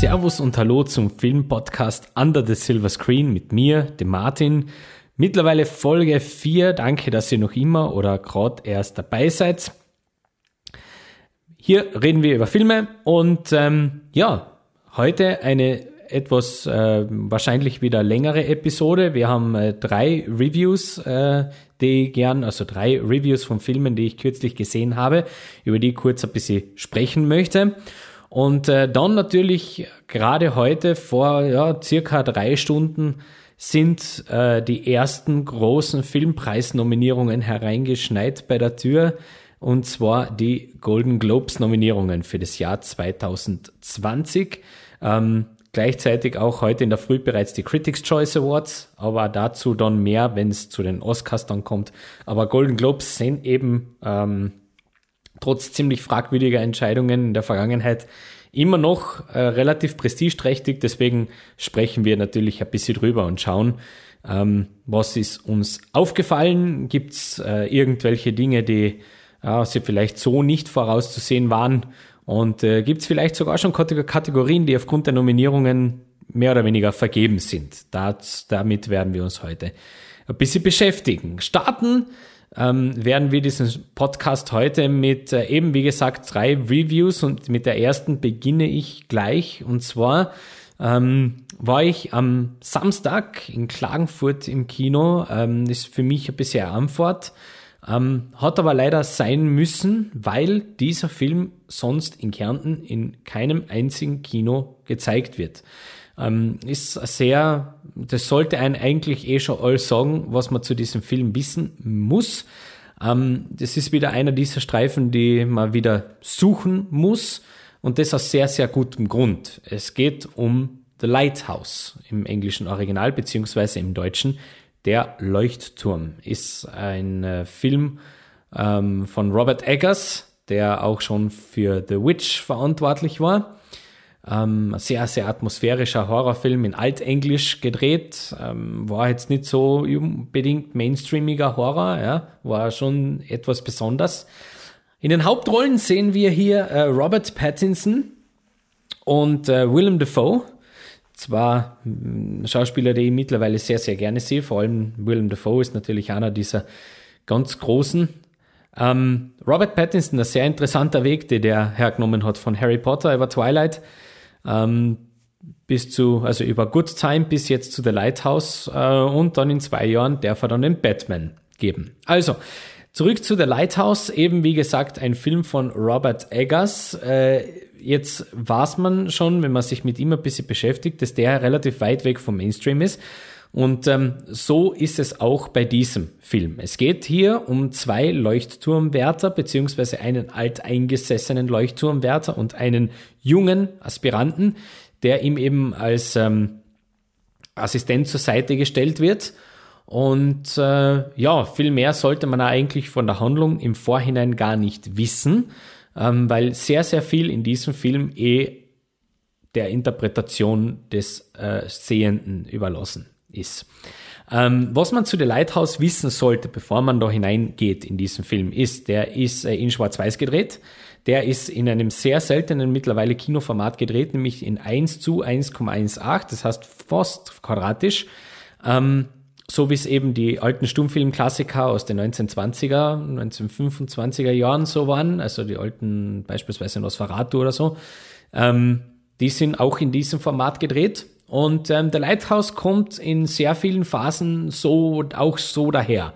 Servus und Hallo zum Filmpodcast Under the Silver Screen mit mir, dem Martin. Mittlerweile Folge 4. Danke, dass ihr noch immer oder gerade erst dabei seid. Hier reden wir über Filme und ähm, ja, heute eine etwas äh, wahrscheinlich wieder längere Episode. Wir haben äh, drei Reviews, äh, die gern, also drei Reviews von Filmen, die ich kürzlich gesehen habe, über die ich kurz ein bisschen sprechen möchte. Und äh, dann natürlich gerade heute vor ja, circa drei Stunden sind äh, die ersten großen Filmpreisnominierungen hereingeschneit bei der Tür. Und zwar die Golden Globes Nominierungen für das Jahr 2020. Ähm, Gleichzeitig auch heute in der Früh bereits die Critics Choice Awards, aber dazu dann mehr, wenn es zu den Oscars dann kommt. Aber Golden Globes sind eben ähm, trotz ziemlich fragwürdiger Entscheidungen in der Vergangenheit immer noch äh, relativ prestigeträchtig. Deswegen sprechen wir natürlich ein bisschen drüber und schauen, ähm, was ist uns aufgefallen. Gibt es äh, irgendwelche Dinge, die ja, sie vielleicht so nicht vorauszusehen waren und äh, gibt es vielleicht sogar schon Kategorien, die aufgrund der Nominierungen mehr oder weniger vergeben sind. Das, damit werden wir uns heute ein bisschen beschäftigen. Starten ähm, werden wir diesen Podcast heute mit äh, eben, wie gesagt, drei Reviews und mit der ersten beginne ich gleich. Und zwar ähm, war ich am Samstag in Klagenfurt im Kino. Ähm, ist für mich ein bisschen Antwort. Ähm, hat aber leider sein müssen, weil dieser Film sonst in Kärnten in keinem einzigen Kino gezeigt wird. Ähm, ist sehr, das sollte einen eigentlich eh schon all sagen, was man zu diesem Film wissen muss. Ähm, das ist wieder einer dieser Streifen, die man wieder suchen muss und das aus sehr, sehr gutem Grund. Es geht um The Lighthouse im englischen Original beziehungsweise im deutschen der Leuchtturm ist ein äh, Film ähm, von Robert Eggers, der auch schon für The Witch verantwortlich war. Ähm, sehr, sehr atmosphärischer Horrorfilm in Altenglisch gedreht. Ähm, war jetzt nicht so unbedingt mainstreamiger Horror, ja, war schon etwas besonders. In den Hauptrollen sehen wir hier äh, Robert Pattinson und äh, Willem Dafoe zwar hm, Schauspieler, die ich mittlerweile sehr, sehr gerne sehe, vor allem Willem Dafoe ist natürlich einer dieser ganz großen. Ähm, Robert Pattinson, ein sehr interessanter Weg, den der hergenommen hat von Harry Potter über Twilight ähm, bis zu, also über Good Time bis jetzt zu The Lighthouse äh, und dann in zwei Jahren darf er dann den Batman geben. Also, zurück zu The Lighthouse, eben wie gesagt ein Film von Robert Eggers. Äh, jetzt weiß man schon, wenn man sich mit ihm ein bisschen beschäftigt, dass der relativ weit weg vom Mainstream ist. Und ähm, so ist es auch bei diesem Film. Es geht hier um zwei Leuchtturmwärter beziehungsweise einen alteingesessenen Leuchtturmwärter und einen jungen Aspiranten, der ihm eben als ähm, Assistent zur Seite gestellt wird. Und äh, ja, viel mehr sollte man eigentlich von der Handlung im Vorhinein gar nicht wissen ähm, weil sehr, sehr viel in diesem Film eh der Interpretation des äh, Sehenden überlassen ist. Ähm, was man zu The Lighthouse wissen sollte, bevor man da hineingeht in diesen Film, ist, der ist äh, in Schwarz-Weiß gedreht. Der ist in einem sehr seltenen mittlerweile Kinoformat gedreht, nämlich in 1 zu 1,18, das heißt fast quadratisch. Ähm, so wie es eben die alten Stummfilmklassiker aus den 1920er, 1925er Jahren so waren, also die alten beispielsweise Nosferatu oder so, ähm, die sind auch in diesem Format gedreht. Und ähm, der Lighthouse kommt in sehr vielen Phasen so auch so daher.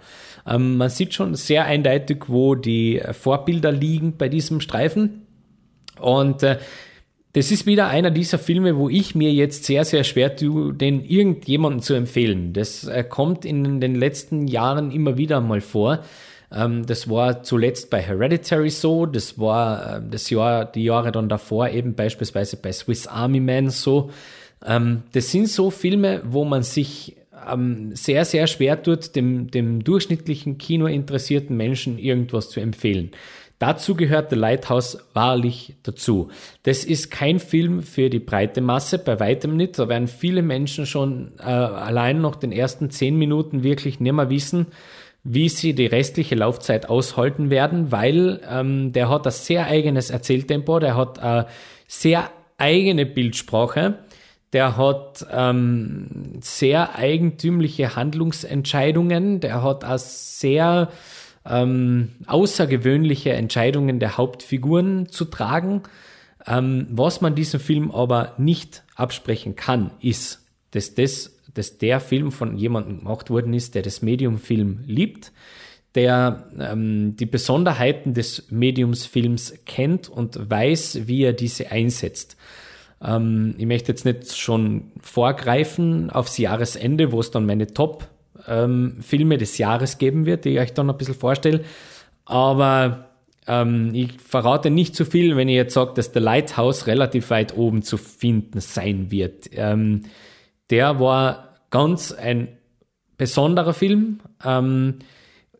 Ähm, man sieht schon sehr eindeutig, wo die Vorbilder liegen bei diesem Streifen. Und äh, das ist wieder einer dieser Filme, wo ich mir jetzt sehr, sehr schwer tue, den irgendjemandem zu empfehlen. Das äh, kommt in den letzten Jahren immer wieder mal vor. Ähm, das war zuletzt bei Hereditary so, das war äh, das Jahr, die Jahre dann davor eben beispielsweise bei Swiss Army Man so. Ähm, das sind so Filme, wo man sich ähm, sehr, sehr schwer tut, dem, dem durchschnittlichen Kinointeressierten Menschen irgendwas zu empfehlen. Dazu gehört The Lighthouse wahrlich dazu. Das ist kein Film für die breite Masse, bei weitem nicht. Da werden viele Menschen schon äh, allein noch den ersten zehn Minuten wirklich nicht mehr wissen, wie sie die restliche Laufzeit aushalten werden, weil ähm, der hat ein sehr eigenes Erzähltempo, der hat äh, sehr eigene Bildsprache. Der hat ähm, sehr eigentümliche Handlungsentscheidungen. Der hat auch sehr ähm, außergewöhnliche Entscheidungen der Hauptfiguren zu tragen. Ähm, was man diesem Film aber nicht absprechen kann, ist, dass, das, dass der Film von jemandem gemacht worden ist, der das Medium-Film liebt, der ähm, die Besonderheiten des Mediumsfilms kennt und weiß, wie er diese einsetzt. Ähm, ich möchte jetzt nicht schon vorgreifen aufs Jahresende, wo es dann meine Top-Filme ähm, des Jahres geben wird, die ich euch dann ein bisschen vorstelle. Aber ähm, ich verrate nicht zu viel, wenn ich jetzt sage, dass der Lighthouse relativ weit oben zu finden sein wird. Ähm, der war ganz ein besonderer Film. Ähm,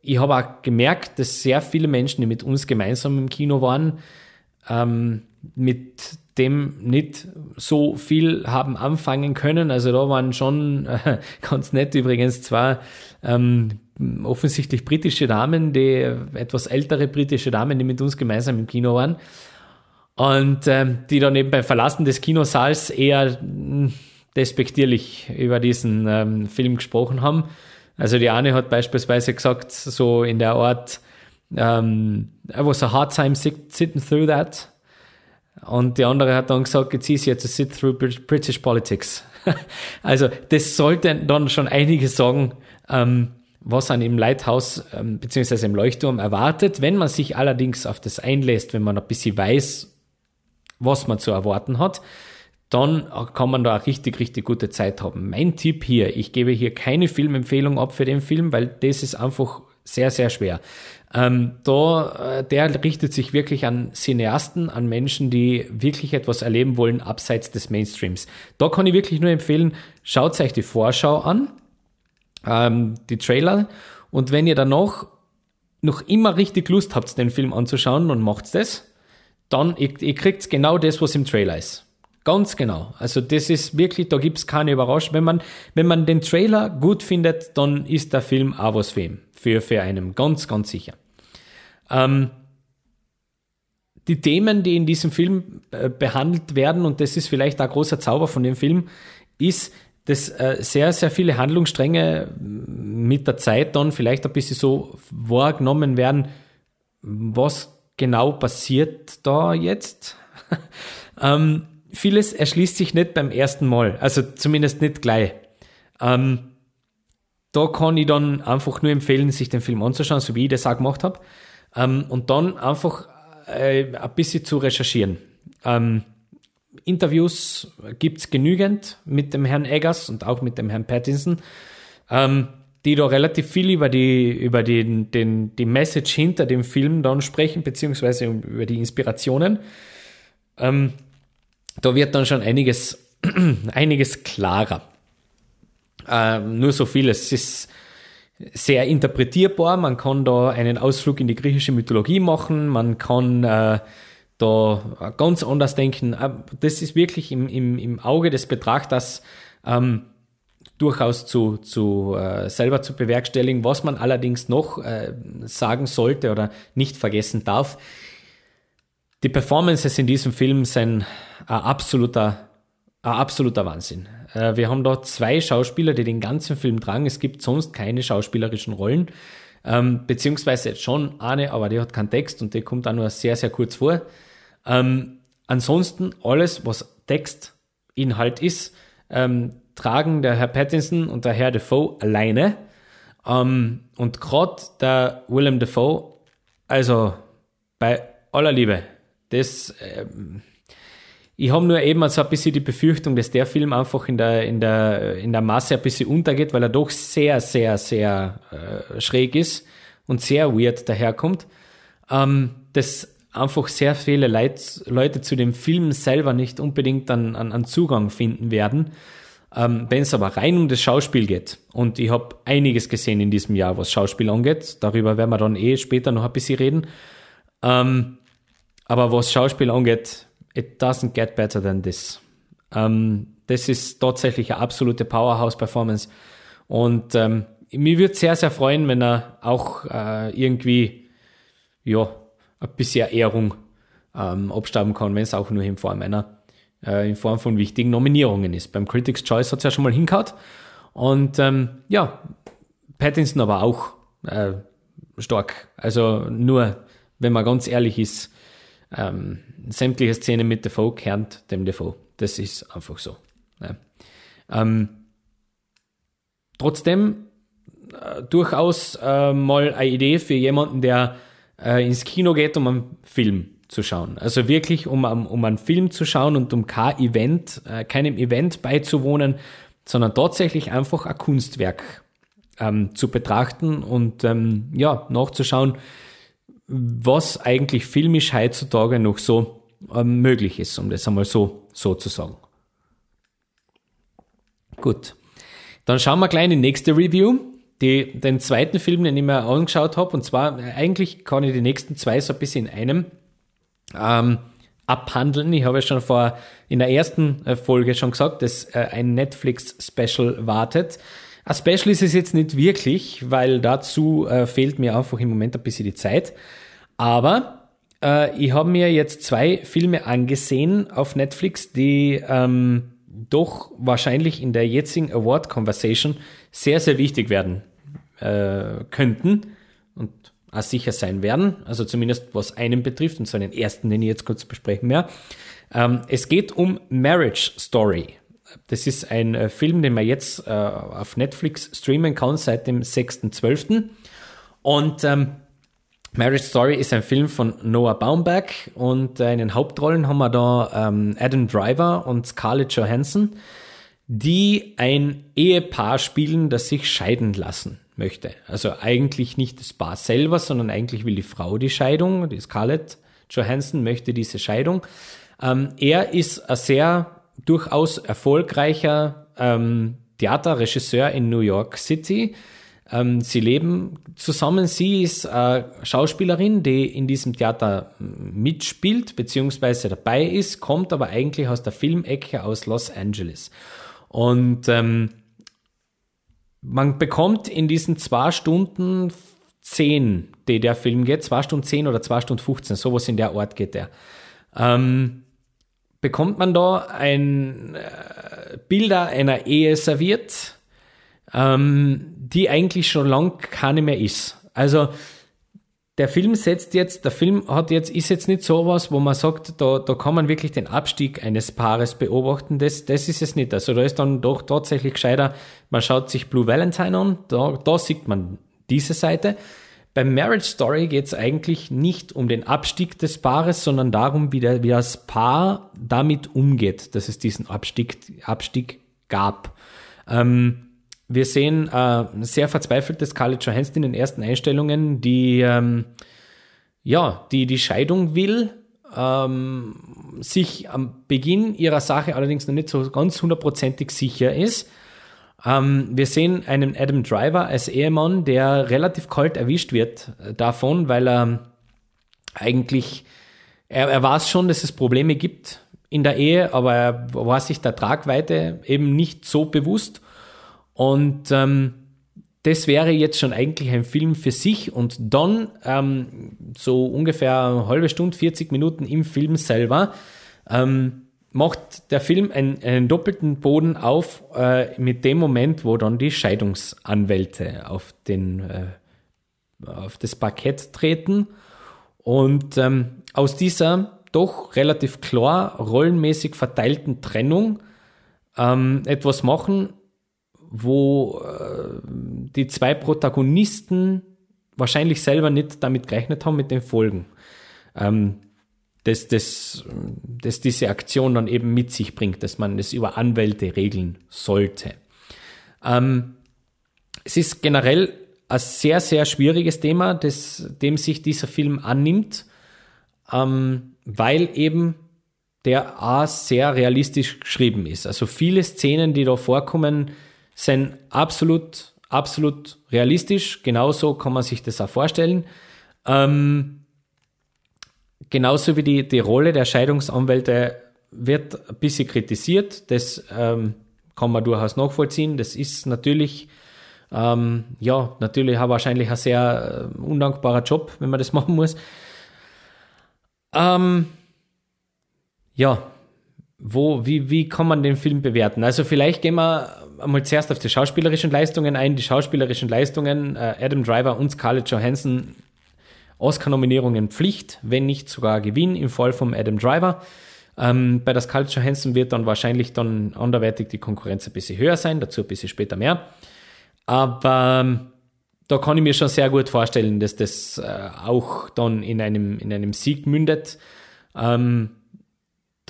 ich habe auch gemerkt, dass sehr viele Menschen, die mit uns gemeinsam im Kino waren, ähm, mit dem nicht so viel haben anfangen können. Also da waren schon äh, ganz nett übrigens zwar ähm, offensichtlich britische Damen, die etwas ältere britische Damen, die mit uns gemeinsam im Kino waren. Und ähm, die dann eben beim Verlassen des Kinosaals eher hm, despektierlich über diesen ähm, Film gesprochen haben. Also die eine hat beispielsweise gesagt, so in der Art, um, ähm, I was a hard time sitting through that. Und die andere hat dann gesagt, it's easier to sit through British politics. also das sollte dann schon einiges sagen, ähm, was an im Lighthouse ähm, bzw. im Leuchtturm erwartet. Wenn man sich allerdings auf das einlässt, wenn man ein bisschen weiß, was man zu erwarten hat, dann kann man da auch richtig, richtig gute Zeit haben. Mein Tipp hier, ich gebe hier keine Filmempfehlung ab für den Film, weil das ist einfach sehr, sehr schwer. Ähm, da, äh, der richtet sich wirklich an Cineasten, an Menschen, die wirklich etwas erleben wollen abseits des Mainstreams. Da kann ich wirklich nur empfehlen, schaut euch die Vorschau an, ähm, die Trailer, und wenn ihr danach noch immer richtig Lust habt, den Film anzuschauen und macht das, dann ihr, ihr kriegt genau das, was im Trailer ist. Ganz genau. Also das ist wirklich, da gibt's keine Überraschung. Wenn man, wenn man den Trailer gut findet, dann ist der Film auch was für ihn. Für, für einen. Ganz, ganz sicher. Ähm, die Themen, die in diesem Film äh, behandelt werden, und das ist vielleicht ein großer Zauber von dem Film, ist, dass äh, sehr, sehr viele Handlungsstränge mit der Zeit dann vielleicht ein bisschen so wahrgenommen werden, was genau passiert da jetzt. ähm, vieles erschließt sich nicht beim ersten Mal, also zumindest nicht gleich. Ähm, da kann ich dann einfach nur empfehlen, sich den Film anzuschauen, so wie ich das auch gemacht habe. Ähm, und dann einfach äh, ein bisschen zu recherchieren. Ähm, Interviews es genügend mit dem Herrn Eggers und auch mit dem Herrn Pattinson, ähm, die da relativ viel über die, über den, den, die Message hinter dem Film dann sprechen, beziehungsweise über die Inspirationen. Da wird dann schon einiges, einiges klarer. Ähm, nur so viel, es ist sehr interpretierbar. Man kann da einen Ausflug in die griechische Mythologie machen. Man kann äh, da ganz anders denken. Äh, das ist wirklich im, im, im Auge des Betrachters ähm, durchaus zu, zu äh, selber zu bewerkstelligen. Was man allerdings noch äh, sagen sollte oder nicht vergessen darf, die Performances in diesem Film sind ein absoluter, ein absoluter Wahnsinn. Äh, wir haben da zwei Schauspieler, die den ganzen Film tragen. Es gibt sonst keine schauspielerischen Rollen. Ähm, beziehungsweise schon eine, aber die hat keinen Text und die kommt auch nur sehr, sehr kurz vor. Ähm, ansonsten alles, was Textinhalt ist, ähm, tragen der Herr Pattinson und der Herr Defoe alleine. Ähm, und gerade der Willem Defoe, also bei aller Liebe, das, ähm, ich habe nur eben so ein bisschen die Befürchtung, dass der Film einfach in der, in der, in der Masse ein bisschen untergeht, weil er doch sehr, sehr, sehr äh, schräg ist und sehr weird daherkommt. Ähm, dass einfach sehr viele Leute, Leute zu dem Film selber nicht unbedingt an, an, an Zugang finden werden. Ähm, Wenn es aber rein um das Schauspiel geht, und ich habe einiges gesehen in diesem Jahr, was Schauspiel angeht, darüber werden wir dann eh später noch ein bisschen reden. Ähm, aber was Schauspiel angeht, it doesn't get better than this. Ähm, das ist tatsächlich eine absolute Powerhouse-Performance. Und ähm, mir würde sehr, sehr freuen, wenn er auch äh, irgendwie, ja, ein bisschen Ehrung ähm, abstauben kann, wenn es auch nur in Form einer äh, in Form von wichtigen Nominierungen ist. Beim Critics' Choice hat es ja schon mal hingehauen. Und ähm, ja, Pattinson aber auch äh, stark. Also nur, wenn man ganz ehrlich ist, ähm, sämtliche Szenen mit Defoe kernt dem Defoe. Das ist einfach so. Ja. Ähm, trotzdem äh, durchaus äh, mal eine Idee für jemanden, der äh, ins Kino geht, um einen Film zu schauen. Also wirklich, um, um einen Film zu schauen und um kein Event, äh, keinem Event beizuwohnen, sondern tatsächlich einfach ein Kunstwerk ähm, zu betrachten und ähm, ja, nachzuschauen, was eigentlich filmisch heutzutage noch so ähm, möglich ist, um das einmal so, so zu sagen. Gut, dann schauen wir gleich in die nächste Review, die, den zweiten Film, den ich mir angeschaut habe, und zwar äh, eigentlich kann ich die nächsten zwei so ein bisschen in einem ähm, abhandeln. Ich habe ja schon vor in der ersten äh, Folge schon gesagt, dass äh, ein Netflix-Special wartet. Ein Special ist es jetzt nicht wirklich, weil dazu äh, fehlt mir einfach im Moment ein bisschen die Zeit. Aber äh, ich habe mir jetzt zwei Filme angesehen auf Netflix, die ähm, doch wahrscheinlich in der jetzigen Award Conversation sehr, sehr wichtig werden äh, könnten und auch sicher sein werden. Also zumindest was einen betrifft, und zwar den ersten, den ich jetzt kurz besprechen werde. Ähm, es geht um Marriage Story. Das ist ein äh, Film, den man jetzt äh, auf Netflix streamen kann seit dem 6.12. Und ähm, Marriage Story ist ein Film von Noah Baumbach und in den Hauptrollen haben wir da ähm, Adam Driver und Scarlett Johansson, die ein Ehepaar spielen, das sich scheiden lassen möchte. Also eigentlich nicht das Paar selber, sondern eigentlich will die Frau die Scheidung. Die Scarlett Johansson möchte diese Scheidung. Ähm, er ist ein sehr durchaus erfolgreicher ähm, Theaterregisseur in New York City. Ähm, sie leben zusammen. Sie ist äh, Schauspielerin, die in diesem Theater mitspielt beziehungsweise dabei ist, kommt aber eigentlich aus der Filmecke aus Los Angeles. Und ähm, man bekommt in diesen zwei Stunden zehn, die der Film geht, zwei Stunden zehn oder zwei Stunden 15, sowas in der Art geht der. Ähm, bekommt man da ein äh, Bilder einer Ehe serviert, ähm, die eigentlich schon lang keine mehr ist. Also der Film setzt jetzt, der Film hat jetzt, ist jetzt nicht sowas, wo man sagt, da, da kann man wirklich den Abstieg eines Paares beobachten. Das, das ist es nicht. Also da ist dann doch tatsächlich gescheiter, man schaut sich Blue Valentine an, da, da sieht man diese Seite. Beim Marriage Story geht es eigentlich nicht um den Abstieg des Paares, sondern darum, wie, der, wie das Paar damit umgeht, dass es diesen Abstieg, Abstieg gab. Ähm, wir sehen äh, sehr verzweifelte Scarlett Johansson in den ersten Einstellungen, die ähm, ja, die die Scheidung will, ähm, sich am Beginn ihrer Sache allerdings noch nicht so ganz hundertprozentig sicher ist ähm, wir sehen einen Adam Driver als Ehemann, der relativ kalt erwischt wird äh, davon, weil er eigentlich, er, er weiß schon, dass es Probleme gibt in der Ehe, aber er war sich der Tragweite eben nicht so bewusst. Und ähm, das wäre jetzt schon eigentlich ein Film für sich und dann ähm, so ungefähr eine halbe Stunde, 40 Minuten im Film selber ähm, macht der Film einen, einen doppelten Boden auf äh, mit dem Moment, wo dann die Scheidungsanwälte auf, den, äh, auf das Parkett treten. Und ähm, aus dieser doch relativ klar rollenmäßig verteilten Trennung ähm, etwas machen, wo äh, die zwei Protagonisten wahrscheinlich selber nicht damit gerechnet haben mit den Folgen. Ähm, dass, dass, dass diese Aktion dann eben mit sich bringt, dass man es über Anwälte regeln sollte. Ähm, es ist generell ein sehr, sehr schwieriges Thema, das, dem sich dieser Film annimmt, ähm, weil eben der A sehr realistisch geschrieben ist. Also viele Szenen, die da vorkommen, sind absolut, absolut realistisch. Genauso kann man sich das auch vorstellen. Ähm, genauso wie die, die Rolle der Scheidungsanwälte wird ein bisschen kritisiert. Das ähm, kann man durchaus nachvollziehen. Das ist natürlich, ähm, ja, natürlich auch wahrscheinlich ein sehr äh, undankbarer Job, wenn man das machen muss. Ähm, ja, wo, wie, wie kann man den Film bewerten? Also vielleicht gehen wir einmal zuerst auf die schauspielerischen Leistungen ein. Die schauspielerischen Leistungen, äh, Adam Driver und Scarlett Johansson, Oscar-Nominierungen Pflicht, wenn nicht sogar Gewinn im Fall von Adam Driver. Ähm, bei der Scarlett Johansson wird dann wahrscheinlich dann anderweitig die Konkurrenz ein bisschen höher sein, dazu ein bisschen später mehr. Aber ähm, da kann ich mir schon sehr gut vorstellen, dass das äh, auch dann in einem, in einem Sieg mündet. Ähm,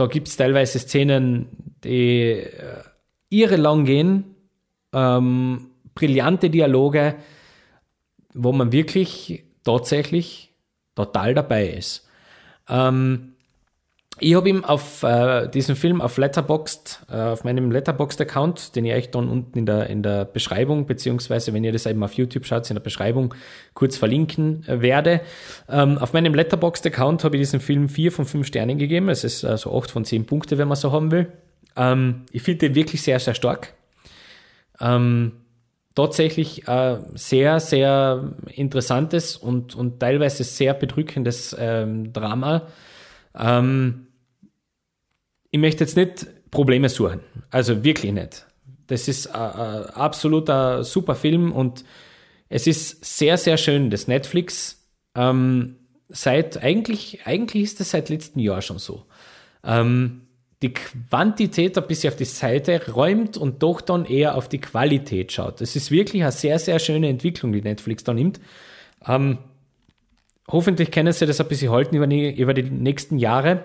da gibt es teilweise Szenen, die äh, irre lang gehen, ähm, brillante Dialoge, wo man wirklich tatsächlich total dabei ist. Ähm, ich habe ihm auf äh, diesen Film auf Letterboxd, äh, auf meinem Letterboxd-Account, den ich euch dann unten in der, in der Beschreibung, beziehungsweise wenn ihr das eben auf YouTube schaut, in der Beschreibung kurz verlinken äh, werde. Ähm, auf meinem Letterboxd-Account habe ich diesem Film vier von fünf Sternen gegeben. Es ist also acht von zehn Punkte, wenn man so haben will. Ähm, ich finde den wirklich sehr, sehr stark. Ähm, tatsächlich äh, sehr, sehr interessantes und, und teilweise sehr bedrückendes ähm, Drama. Ähm, ich möchte jetzt nicht Probleme suchen. Also wirklich nicht. Das ist ein, ein absoluter super Film und es ist sehr, sehr schön, dass Netflix ähm, seit, eigentlich, eigentlich ist das seit letztem Jahr schon so, ähm, die Quantität ein bisschen auf die Seite räumt und doch dann eher auf die Qualität schaut. Das ist wirklich eine sehr, sehr schöne Entwicklung, die Netflix da nimmt. Ähm, hoffentlich können sie das ein bisschen halten über die, über die nächsten Jahre.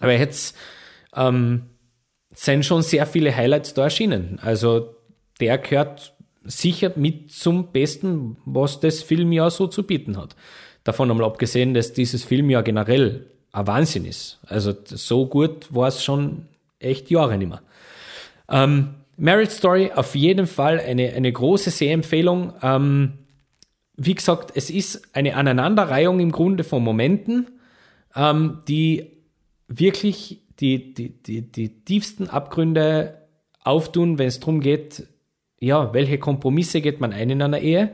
Aber jetzt ähm, sind schon sehr viele Highlights da erschienen. Also der gehört sicher mit zum Besten, was das Filmjahr so zu bieten hat. Davon einmal abgesehen, dass dieses Filmjahr generell ein Wahnsinn ist. Also so gut war es schon echt Jahre nicht mehr. Ähm, Marriage Story auf jeden Fall eine, eine große Sehempfehlung. Ähm, wie gesagt, es ist eine Aneinanderreihung im Grunde von Momenten, ähm, die wirklich die, die, die, die tiefsten Abgründe auftun, wenn es darum geht, ja, welche Kompromisse geht man ein in einer Ehe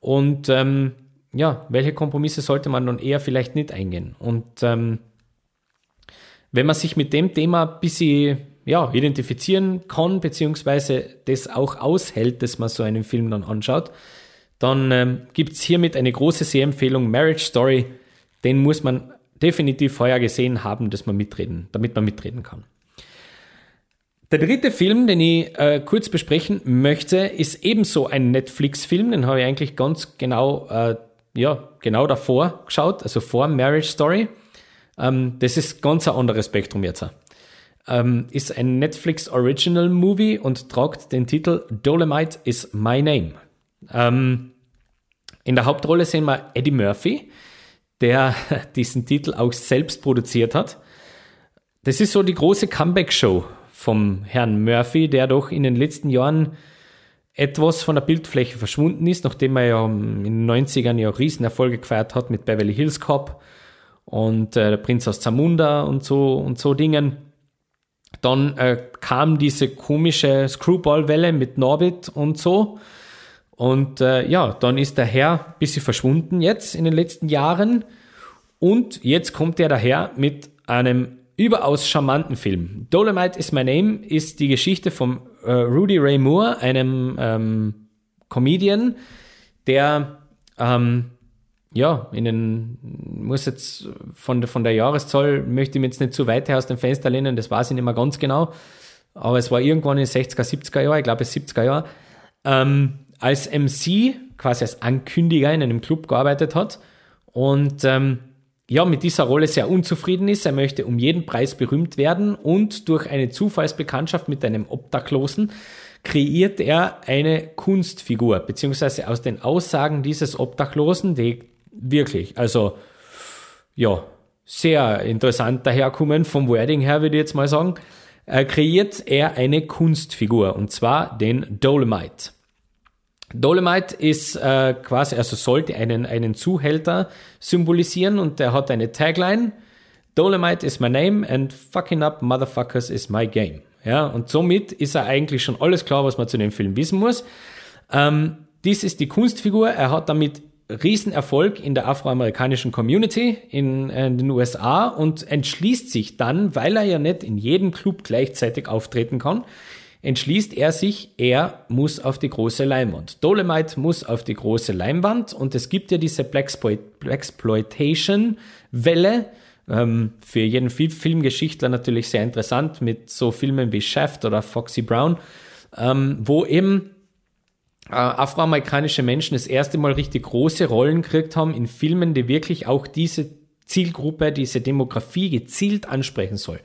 und ähm, ja, welche Kompromisse sollte man dann eher vielleicht nicht eingehen. Und ähm, wenn man sich mit dem Thema ein bisschen ja, identifizieren kann, beziehungsweise das auch aushält, dass man so einen Film dann anschaut, dann ähm, gibt es hiermit eine große Sehempfehlung, Marriage Story. Den muss man definitiv vorher gesehen haben, dass man mitreden, damit man mitreden kann. Der dritte Film, den ich äh, kurz besprechen möchte, ist ebenso ein Netflix-Film. Den habe ich eigentlich ganz genau, äh, ja, genau davor geschaut, also vor Marriage Story. Ähm, das ist ganz ein anderes Spektrum jetzt. Ähm, ist ein Netflix Original Movie und tragt den Titel Dolomite is My Name. Ähm, in der Hauptrolle sehen wir Eddie Murphy, der diesen Titel auch selbst produziert hat. Das ist so die große Comeback-Show vom Herrn Murphy, der doch in den letzten Jahren etwas von der Bildfläche verschwunden ist, nachdem er ja in den 90ern ja Riesenerfolge gefeiert hat mit Beverly Hills Cop und äh, der Prinz aus Zamunda und so und so Dingen. Dann äh, kam diese komische Screwball-Welle mit Norbit und so. Und äh, ja, dann ist der Herr ein bisschen verschwunden jetzt in den letzten Jahren. Und jetzt kommt er daher mit einem überaus charmanten Film. Dolomite is My Name ist die Geschichte von äh, Rudy Ray Moore, einem ähm, Comedian, der ähm, ja, in den, muss jetzt von, von der Jahreszahl, möchte ich mir jetzt nicht zu weit aus dem Fenster lehnen, das weiß ich nicht mehr ganz genau, aber es war irgendwann in den 60er, 70er Jahren, ich glaube es 70er Jahre, ähm, als MC, quasi als Ankündiger in einem Club gearbeitet hat und ähm, ja, mit dieser Rolle sehr unzufrieden ist. Er möchte um jeden Preis berühmt werden und durch eine Zufallsbekanntschaft mit einem Obdachlosen kreiert er eine Kunstfigur, beziehungsweise aus den Aussagen dieses Obdachlosen, die wirklich, also ja, sehr interessant daherkommen vom Wording her, würde ich jetzt mal sagen, äh, kreiert er eine Kunstfigur und zwar den Dolomite. Dolomite ist äh, quasi, also sollte einen, einen Zuhälter symbolisieren und der hat eine Tagline. Dolomite is my name and fucking up motherfuckers is my game. Ja, und somit ist er eigentlich schon alles klar, was man zu dem Film wissen muss. Ähm, dies ist die Kunstfigur. Er hat damit Riesenerfolg in der afroamerikanischen Community in, in, den USA und entschließt sich dann, weil er ja nicht in jedem Club gleichzeitig auftreten kann, entschließt er sich, er muss auf die große Leinwand. Dolomite muss auf die große Leinwand und es gibt ja diese Blaxploitation-Welle, ähm, für jeden Filmgeschichtler natürlich sehr interessant mit so Filmen wie Shaft oder Foxy Brown, ähm, wo eben äh, afroamerikanische Menschen das erste Mal richtig große Rollen gekriegt haben in Filmen, die wirklich auch diese Zielgruppe, diese Demografie gezielt ansprechen soll.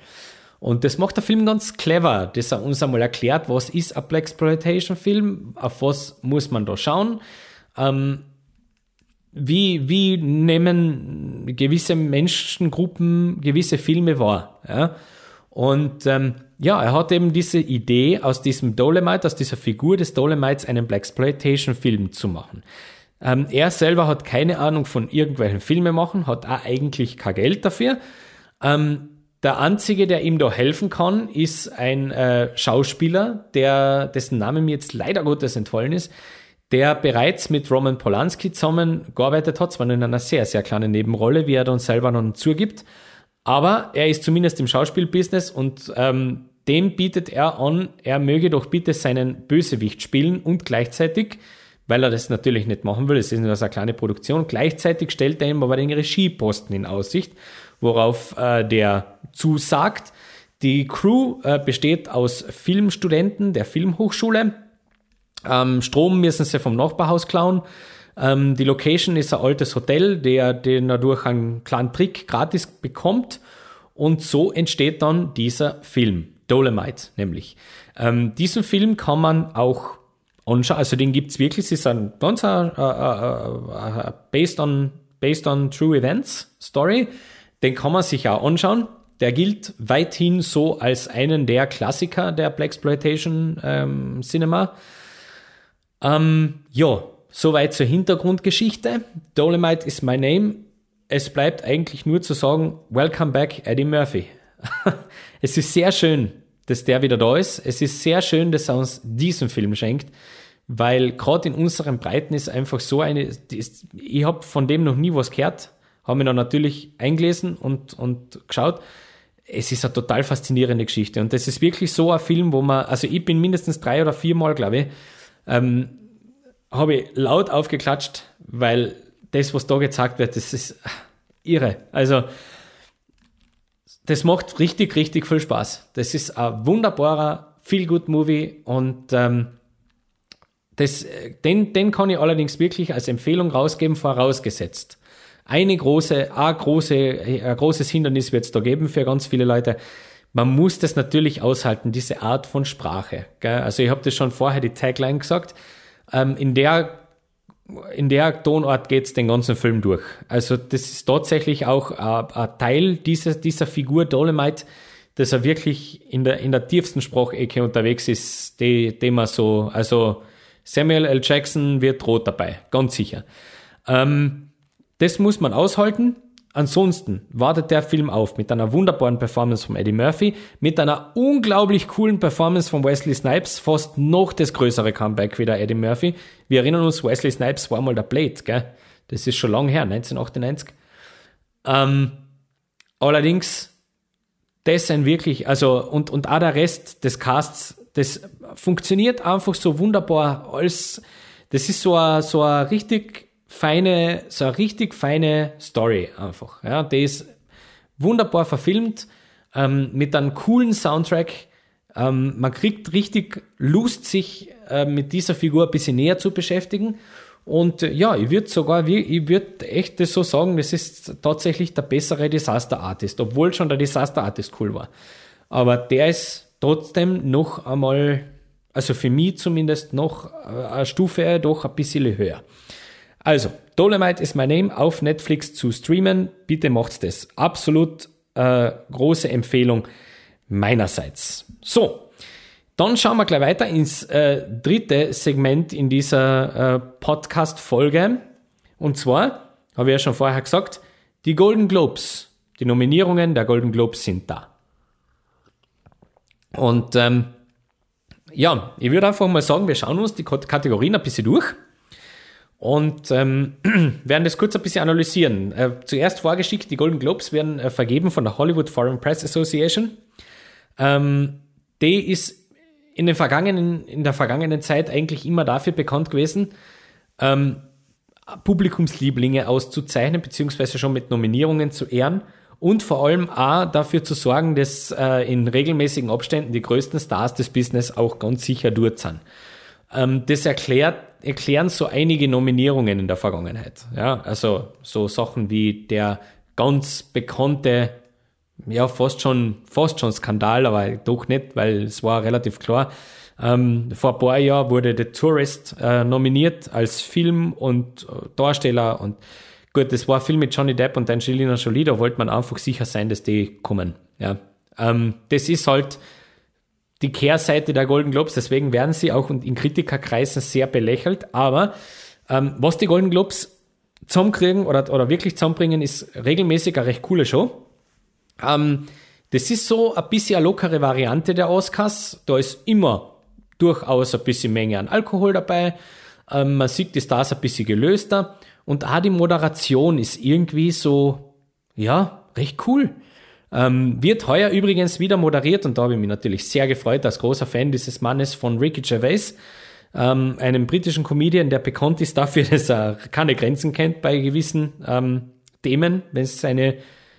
Und das macht der Film ganz clever, dass er uns einmal erklärt, was ist ein Black Exploitation Film, auf was muss man da schauen, ähm, wie, wie nehmen gewisse Menschengruppen gewisse Filme wahr. Ja? Und ähm, ja, er hat eben diese Idee, aus diesem Dolomite, aus dieser Figur des Dolomites, einen Blaxploitation-Film zu machen. Ähm, er selber hat keine Ahnung von irgendwelchen Filme machen, hat auch eigentlich kein Geld dafür. Ähm, der einzige, der ihm da helfen kann, ist ein äh, Schauspieler, der, dessen Name mir jetzt leider Gottes entfallen ist, der bereits mit Roman Polanski zusammen gearbeitet hat, zwar in einer sehr, sehr kleinen Nebenrolle, wie er dann selber noch zugibt. Aber er ist zumindest im Schauspielbusiness und ähm, dem bietet er an, er möge doch bitte seinen Bösewicht spielen und gleichzeitig, weil er das natürlich nicht machen will, es ist nur so eine kleine Produktion, gleichzeitig stellt er ihm aber den Regieposten in Aussicht, worauf äh, der zusagt. Die Crew äh, besteht aus Filmstudenten der Filmhochschule. Ähm, Strom müssen sie vom Nachbarhaus klauen. Ähm, die Location ist ein altes Hotel, der, den er einen kleinen Trick gratis bekommt. Und so entsteht dann dieser Film, Dolomite nämlich. Ähm, diesen Film kann man auch anschauen, also den gibt es wirklich, es ist ein ganz a, a, a, based, on, based on true events Story. Den kann man sich auch anschauen. Der gilt weithin so als einen der Klassiker der Blaxploitation ähm, Cinema. Ähm, ja, Soweit zur Hintergrundgeschichte. Dolomite is my name. Es bleibt eigentlich nur zu sagen, welcome back, Eddie Murphy. es ist sehr schön, dass der wieder da ist. Es ist sehr schön, dass er uns diesen Film schenkt, weil gerade in unseren Breiten ist einfach so eine, ist, ich habe von dem noch nie was gehört, habe mir dann natürlich eingelesen und, und geschaut. Es ist eine total faszinierende Geschichte und das ist wirklich so ein Film, wo man, also ich bin mindestens drei oder vier Mal, glaube ich, ähm, habe ich laut aufgeklatscht, weil das, was da gezeigt wird, das ist irre. Also, das macht richtig, richtig viel Spaß. Das ist ein wunderbarer, feel good Movie und ähm, das, den, den kann ich allerdings wirklich als Empfehlung rausgeben, vorausgesetzt. Eine große, ein, große, ein großes Hindernis wird es da geben für ganz viele Leute. Man muss das natürlich aushalten, diese Art von Sprache. Gell? Also ich habe das schon vorher die Tagline gesagt. Ähm, in der in der Tonart geht es den ganzen Film durch. Also das ist tatsächlich auch äh, ein Teil dieser, dieser Figur Dolomite, dass er wirklich in der, in der tiefsten Sprachecke unterwegs ist, die, die man so, also Samuel L. Jackson wird rot dabei, ganz sicher. Ähm, das muss man aushalten. Ansonsten wartet der Film auf mit einer wunderbaren Performance von Eddie Murphy, mit einer unglaublich coolen Performance von Wesley Snipes, fast noch das größere Comeback wie der Eddie Murphy. Wir erinnern uns, Wesley Snipes war mal der Blade, gell? Das ist schon lang her, 1998. Ähm, allerdings, das sind wirklich, also, und, und auch der Rest des Casts, das funktioniert einfach so wunderbar als, das ist so ein, so ein richtig feine, so eine richtig feine Story einfach. Ja, die ist wunderbar verfilmt, ähm, mit einem coolen Soundtrack. Ähm, man kriegt richtig Lust, sich äh, mit dieser Figur ein bisschen näher zu beschäftigen. Und äh, ja, ich würde sogar, ich würde echt das so sagen, das ist tatsächlich der bessere Disaster Artist, obwohl schon der Disaster Artist cool war. Aber der ist trotzdem noch einmal, also für mich zumindest noch äh, eine Stufe doch ein bisschen höher. Also, Dolomite is my name auf Netflix zu streamen. Bitte macht's das. Absolut äh, große Empfehlung meinerseits. So, dann schauen wir gleich weiter ins äh, dritte Segment in dieser äh, Podcast-Folge. Und zwar, habe ich ja schon vorher gesagt, die Golden Globes. Die Nominierungen der Golden Globes sind da. Und ähm, ja, ich würde einfach mal sagen, wir schauen uns die Kategorien ein bisschen durch. Und ähm, werden das kurz ein bisschen analysieren. Äh, zuerst vorgeschickt, die Golden Globes werden äh, vergeben von der Hollywood Foreign Press Association. Ähm, die ist in, den vergangenen, in der vergangenen Zeit eigentlich immer dafür bekannt gewesen, ähm, Publikumslieblinge auszuzeichnen, beziehungsweise schon mit Nominierungen zu ehren und vor allem auch dafür zu sorgen, dass äh, in regelmäßigen Abständen die größten Stars des Business auch ganz sicher dort sind. Ähm, das erklärt, erklären so einige Nominierungen in der Vergangenheit. Ja, also so Sachen wie der ganz bekannte, ja, fast schon, fast schon Skandal, aber doch nicht, weil es war relativ klar. Ähm, vor ein paar Jahren wurde The Tourist äh, nominiert als Film und äh, Darsteller und gut, das war ein Film mit Johnny Depp und Angelina Jolie, da wollte man einfach sicher sein, dass die kommen. Ja, ähm, das ist halt die Kehrseite der Golden Globes, deswegen werden sie auch in Kritikerkreisen sehr belächelt. Aber ähm, was die Golden Globes zusammenkriegen oder, oder wirklich zusammenbringen, ist regelmäßig eine recht coole Show. Ähm, das ist so ein bisschen eine lockere Variante der Oscars. Da ist immer durchaus ein bisschen Menge an Alkohol dabei. Ähm, man sieht die Stars ein bisschen gelöster. Und auch die Moderation ist irgendwie so, ja, recht cool. Ähm, wird heuer übrigens wieder moderiert und da habe ich mich natürlich sehr gefreut, als großer Fan dieses Mannes von Ricky Gervais, ähm, einem britischen Comedian, der bekannt ist dafür, dass er keine Grenzen kennt bei gewissen ähm, Themen, wenn es seine,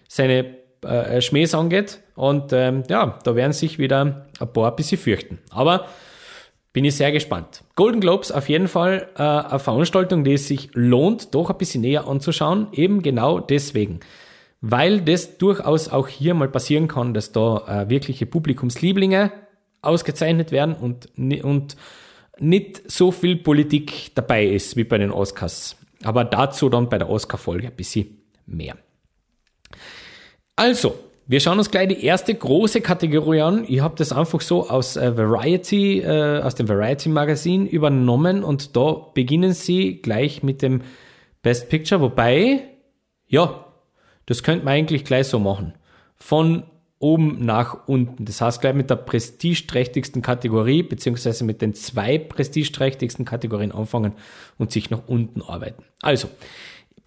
seine äh, Schmähs angeht. Und ähm, ja, da werden sich wieder ein paar ein bisschen fürchten. Aber bin ich sehr gespannt. Golden Globes auf jeden Fall äh, eine Veranstaltung, die es sich lohnt, doch ein bisschen näher anzuschauen, eben genau deswegen weil das durchaus auch hier mal passieren kann, dass da äh, wirkliche Publikumslieblinge ausgezeichnet werden und, und nicht so viel Politik dabei ist wie bei den Oscars. Aber dazu dann bei der Oscar-Folge ein bisschen mehr. Also, wir schauen uns gleich die erste große Kategorie an. Ich habe das einfach so aus äh, Variety, äh, aus dem Variety Magazin übernommen und da beginnen sie gleich mit dem Best Picture, wobei, ja, das könnte man eigentlich gleich so machen. Von oben nach unten. Das heißt gleich mit der prestigeträchtigsten Kategorie, beziehungsweise mit den zwei prestigeträchtigsten Kategorien anfangen und sich nach unten arbeiten. Also,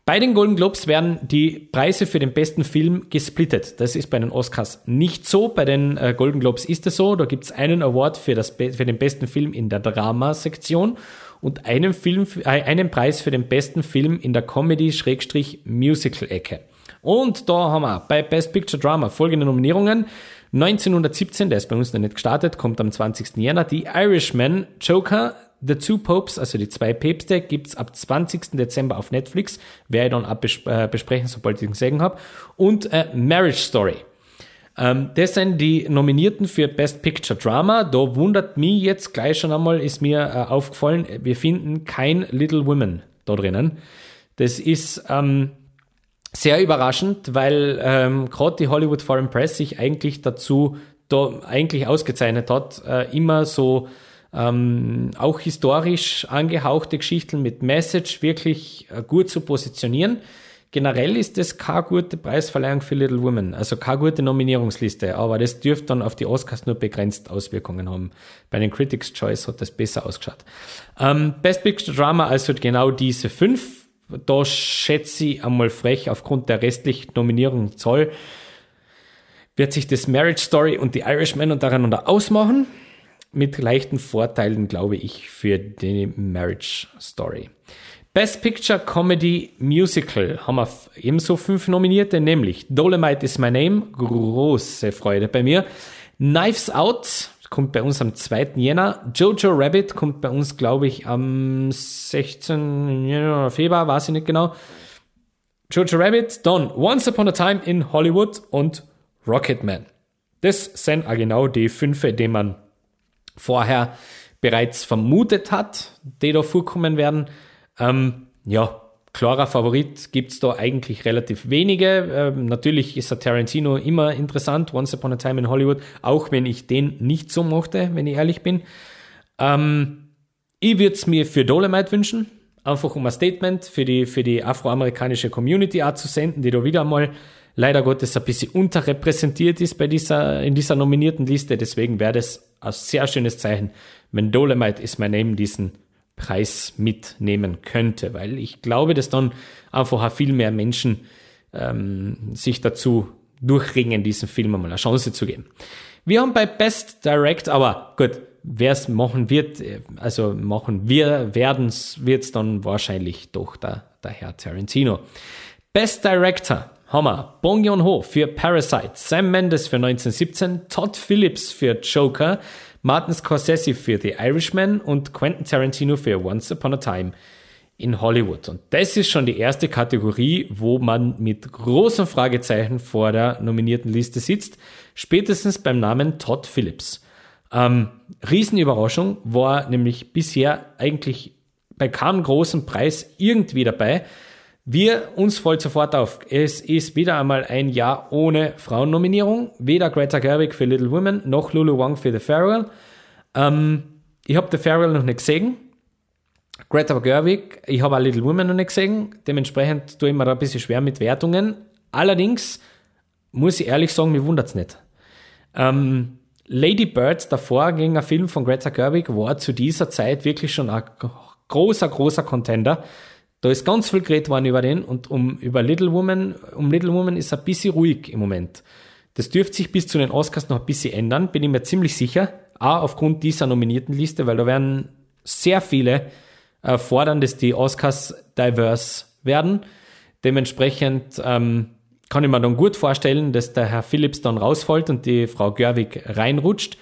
bei den Golden Globes werden die Preise für den besten Film gesplittet. Das ist bei den Oscars nicht so. Bei den äh, Golden Globes ist es so. Da gibt es einen Award für, das, für den besten Film in der Drama-Sektion und einen, Film, äh, einen Preis für den besten Film in der Comedy-Musical-Ecke. Und da haben wir bei Best Picture Drama folgende Nominierungen. 1917, der ist bei uns noch nicht gestartet, kommt am 20. Jänner. Die Irishman, Joker, The Two Popes, also die zwei Päpste, gibt's ab 20. Dezember auf Netflix. Werde ich dann ab äh, besprechen, sobald ich ihn gesehen habe. Und äh, Marriage Story. Ähm, das sind die Nominierten für Best Picture Drama. Da wundert mich jetzt gleich schon einmal, ist mir äh, aufgefallen, wir finden kein Little Women da drinnen. Das ist ähm, sehr überraschend, weil ähm, gerade die Hollywood Foreign Press sich eigentlich dazu da eigentlich ausgezeichnet hat, äh, immer so ähm, auch historisch angehauchte Geschichten mit Message wirklich äh, gut zu positionieren. Generell ist das keine gute Preisverleihung für Little Women, also keine gute Nominierungsliste, aber das dürfte dann auf die Oscars nur begrenzt Auswirkungen haben. Bei den Critics' Choice hat das besser ausgeschaut. Ähm, Best Picture Drama, also genau diese fünf da schätze ich einmal frech aufgrund der restlichen Nominierung Zoll, wird sich das Marriage Story und die Irishman untereinander ausmachen. Mit leichten Vorteilen, glaube ich, für die Marriage Story. Best Picture Comedy Musical haben wir ebenso fünf Nominierte, nämlich Dolomite is My Name, große Freude bei mir. Knives Out, kommt bei uns am 2. Jänner. Jojo Rabbit kommt bei uns, glaube ich, am 16. Februar, weiß ich nicht genau. Jojo Rabbit, dann Once Upon a Time in Hollywood und Rocketman. Das sind auch genau die fünf, die man vorher bereits vermutet hat, die da vorkommen werden. Ähm, ja, klarer Favorit gibt es da eigentlich relativ wenige. Ähm, natürlich ist der Tarantino immer interessant, Once Upon a Time in Hollywood, auch wenn ich den nicht so mochte, wenn ich ehrlich bin. Ähm, ich würde es mir für Dolomite wünschen, einfach um ein Statement für die, für die afroamerikanische Community auch zu senden, die da wieder mal leider Gottes ein bisschen unterrepräsentiert ist bei dieser, in dieser nominierten Liste. Deswegen wäre das ein sehr schönes Zeichen, wenn Dolomite is my name diesen Preis mitnehmen könnte, weil ich glaube, dass dann einfach viel mehr Menschen ähm, sich dazu durchringen, diesem Film einmal eine Chance zu geben. Wir haben bei Best Direct, aber gut, wer es machen wird, also machen wir, werden wird es dann wahrscheinlich doch der, der Herr Tarantino. Best Director wir Bong Joon-ho für Parasite, Sam Mendes für 1917, Todd Phillips für Joker, Martin Scorsese für The Irishman und Quentin Tarantino für Once Upon a Time in Hollywood. Und das ist schon die erste Kategorie, wo man mit großen Fragezeichen vor der nominierten Liste sitzt, spätestens beim Namen Todd Phillips. Ähm, Riesenüberraschung war nämlich bisher eigentlich bei keinem großen Preis irgendwie dabei. Wir uns voll sofort auf. Es ist wieder einmal ein Jahr ohne Frauennominierung. Weder Greta Gerwig für Little Women noch Lulu Wang für The Farewell. Ähm, ich habe The Farewell noch nicht gesehen. Greta Gerwig, ich habe auch Little Women noch nicht gesehen. Dementsprechend tue ich mir da ein bisschen schwer mit Wertungen. Allerdings muss ich ehrlich sagen, mir wundert es nicht. Ähm, Lady Bird, davor gegen ein Film von Greta Gerwig, war zu dieser Zeit wirklich schon ein großer, großer Contender. Da ist ganz viel geredet worden über den und um, über Little Woman, um Little Woman ist ein bisschen ruhig im Moment. Das dürfte sich bis zu den Oscars noch ein bisschen ändern, bin ich mir ziemlich sicher. Auch aufgrund dieser nominierten Liste, weil da werden sehr viele äh, fordern, dass die Oscars diverse werden. Dementsprechend ähm, kann ich mir dann gut vorstellen, dass der Herr Phillips dann rausfällt und die Frau Görwig reinrutscht.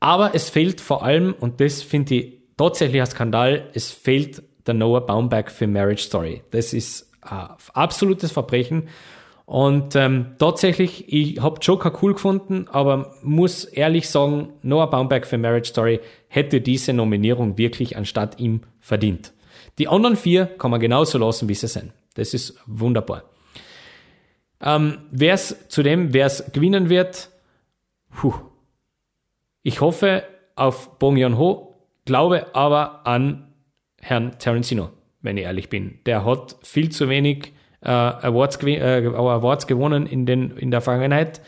Aber es fehlt vor allem, und das finde ich tatsächlich ein Skandal, es fehlt der Noah Baumbach für Marriage Story. Das ist ein absolutes Verbrechen. Und ähm, tatsächlich, ich habe Joker cool gefunden, aber muss ehrlich sagen, Noah Baumbach für Marriage Story hätte diese Nominierung wirklich anstatt ihm verdient. Die anderen vier kann man genauso lassen, wie sie sind. Das ist wunderbar. Ähm, wer es zudem, wer es gewinnen wird, puh. ich hoffe auf Bong Joon-ho, glaube aber an Herrn Tarantino, wenn ich ehrlich bin. Der hat viel zu wenig äh, Awards, äh, Awards gewonnen in, den, in der Vergangenheit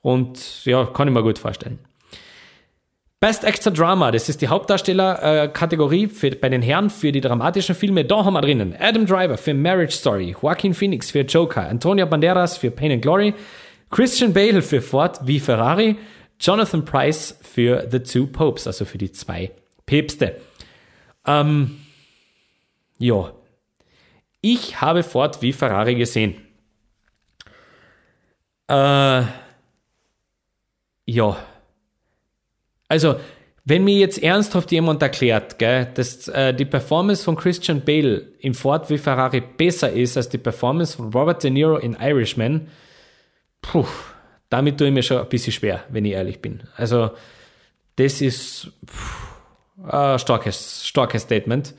und ja, kann ich mir gut vorstellen. Best Extra Drama, das ist die Hauptdarsteller-Kategorie äh, bei den Herren für die dramatischen Filme. Da haben wir drinnen Adam Driver für Marriage Story, Joaquin Phoenix für Joker, Antonio Banderas für Pain and Glory, Christian Bale für Ford wie Ferrari, Jonathan Price für The Two Popes, also für die zwei Päpste. Ähm, ja, ich habe Ford wie Ferrari gesehen. Äh, ja. Also, wenn mir jetzt ernsthaft jemand erklärt, gell, dass äh, die Performance von Christian Bale in Ford wie Ferrari besser ist als die Performance von Robert De Niro in Irishman, puh, damit tue ich mir schon ein bisschen schwer, wenn ich ehrlich bin. Also, das ist puh, ein starkes, starkes Statement.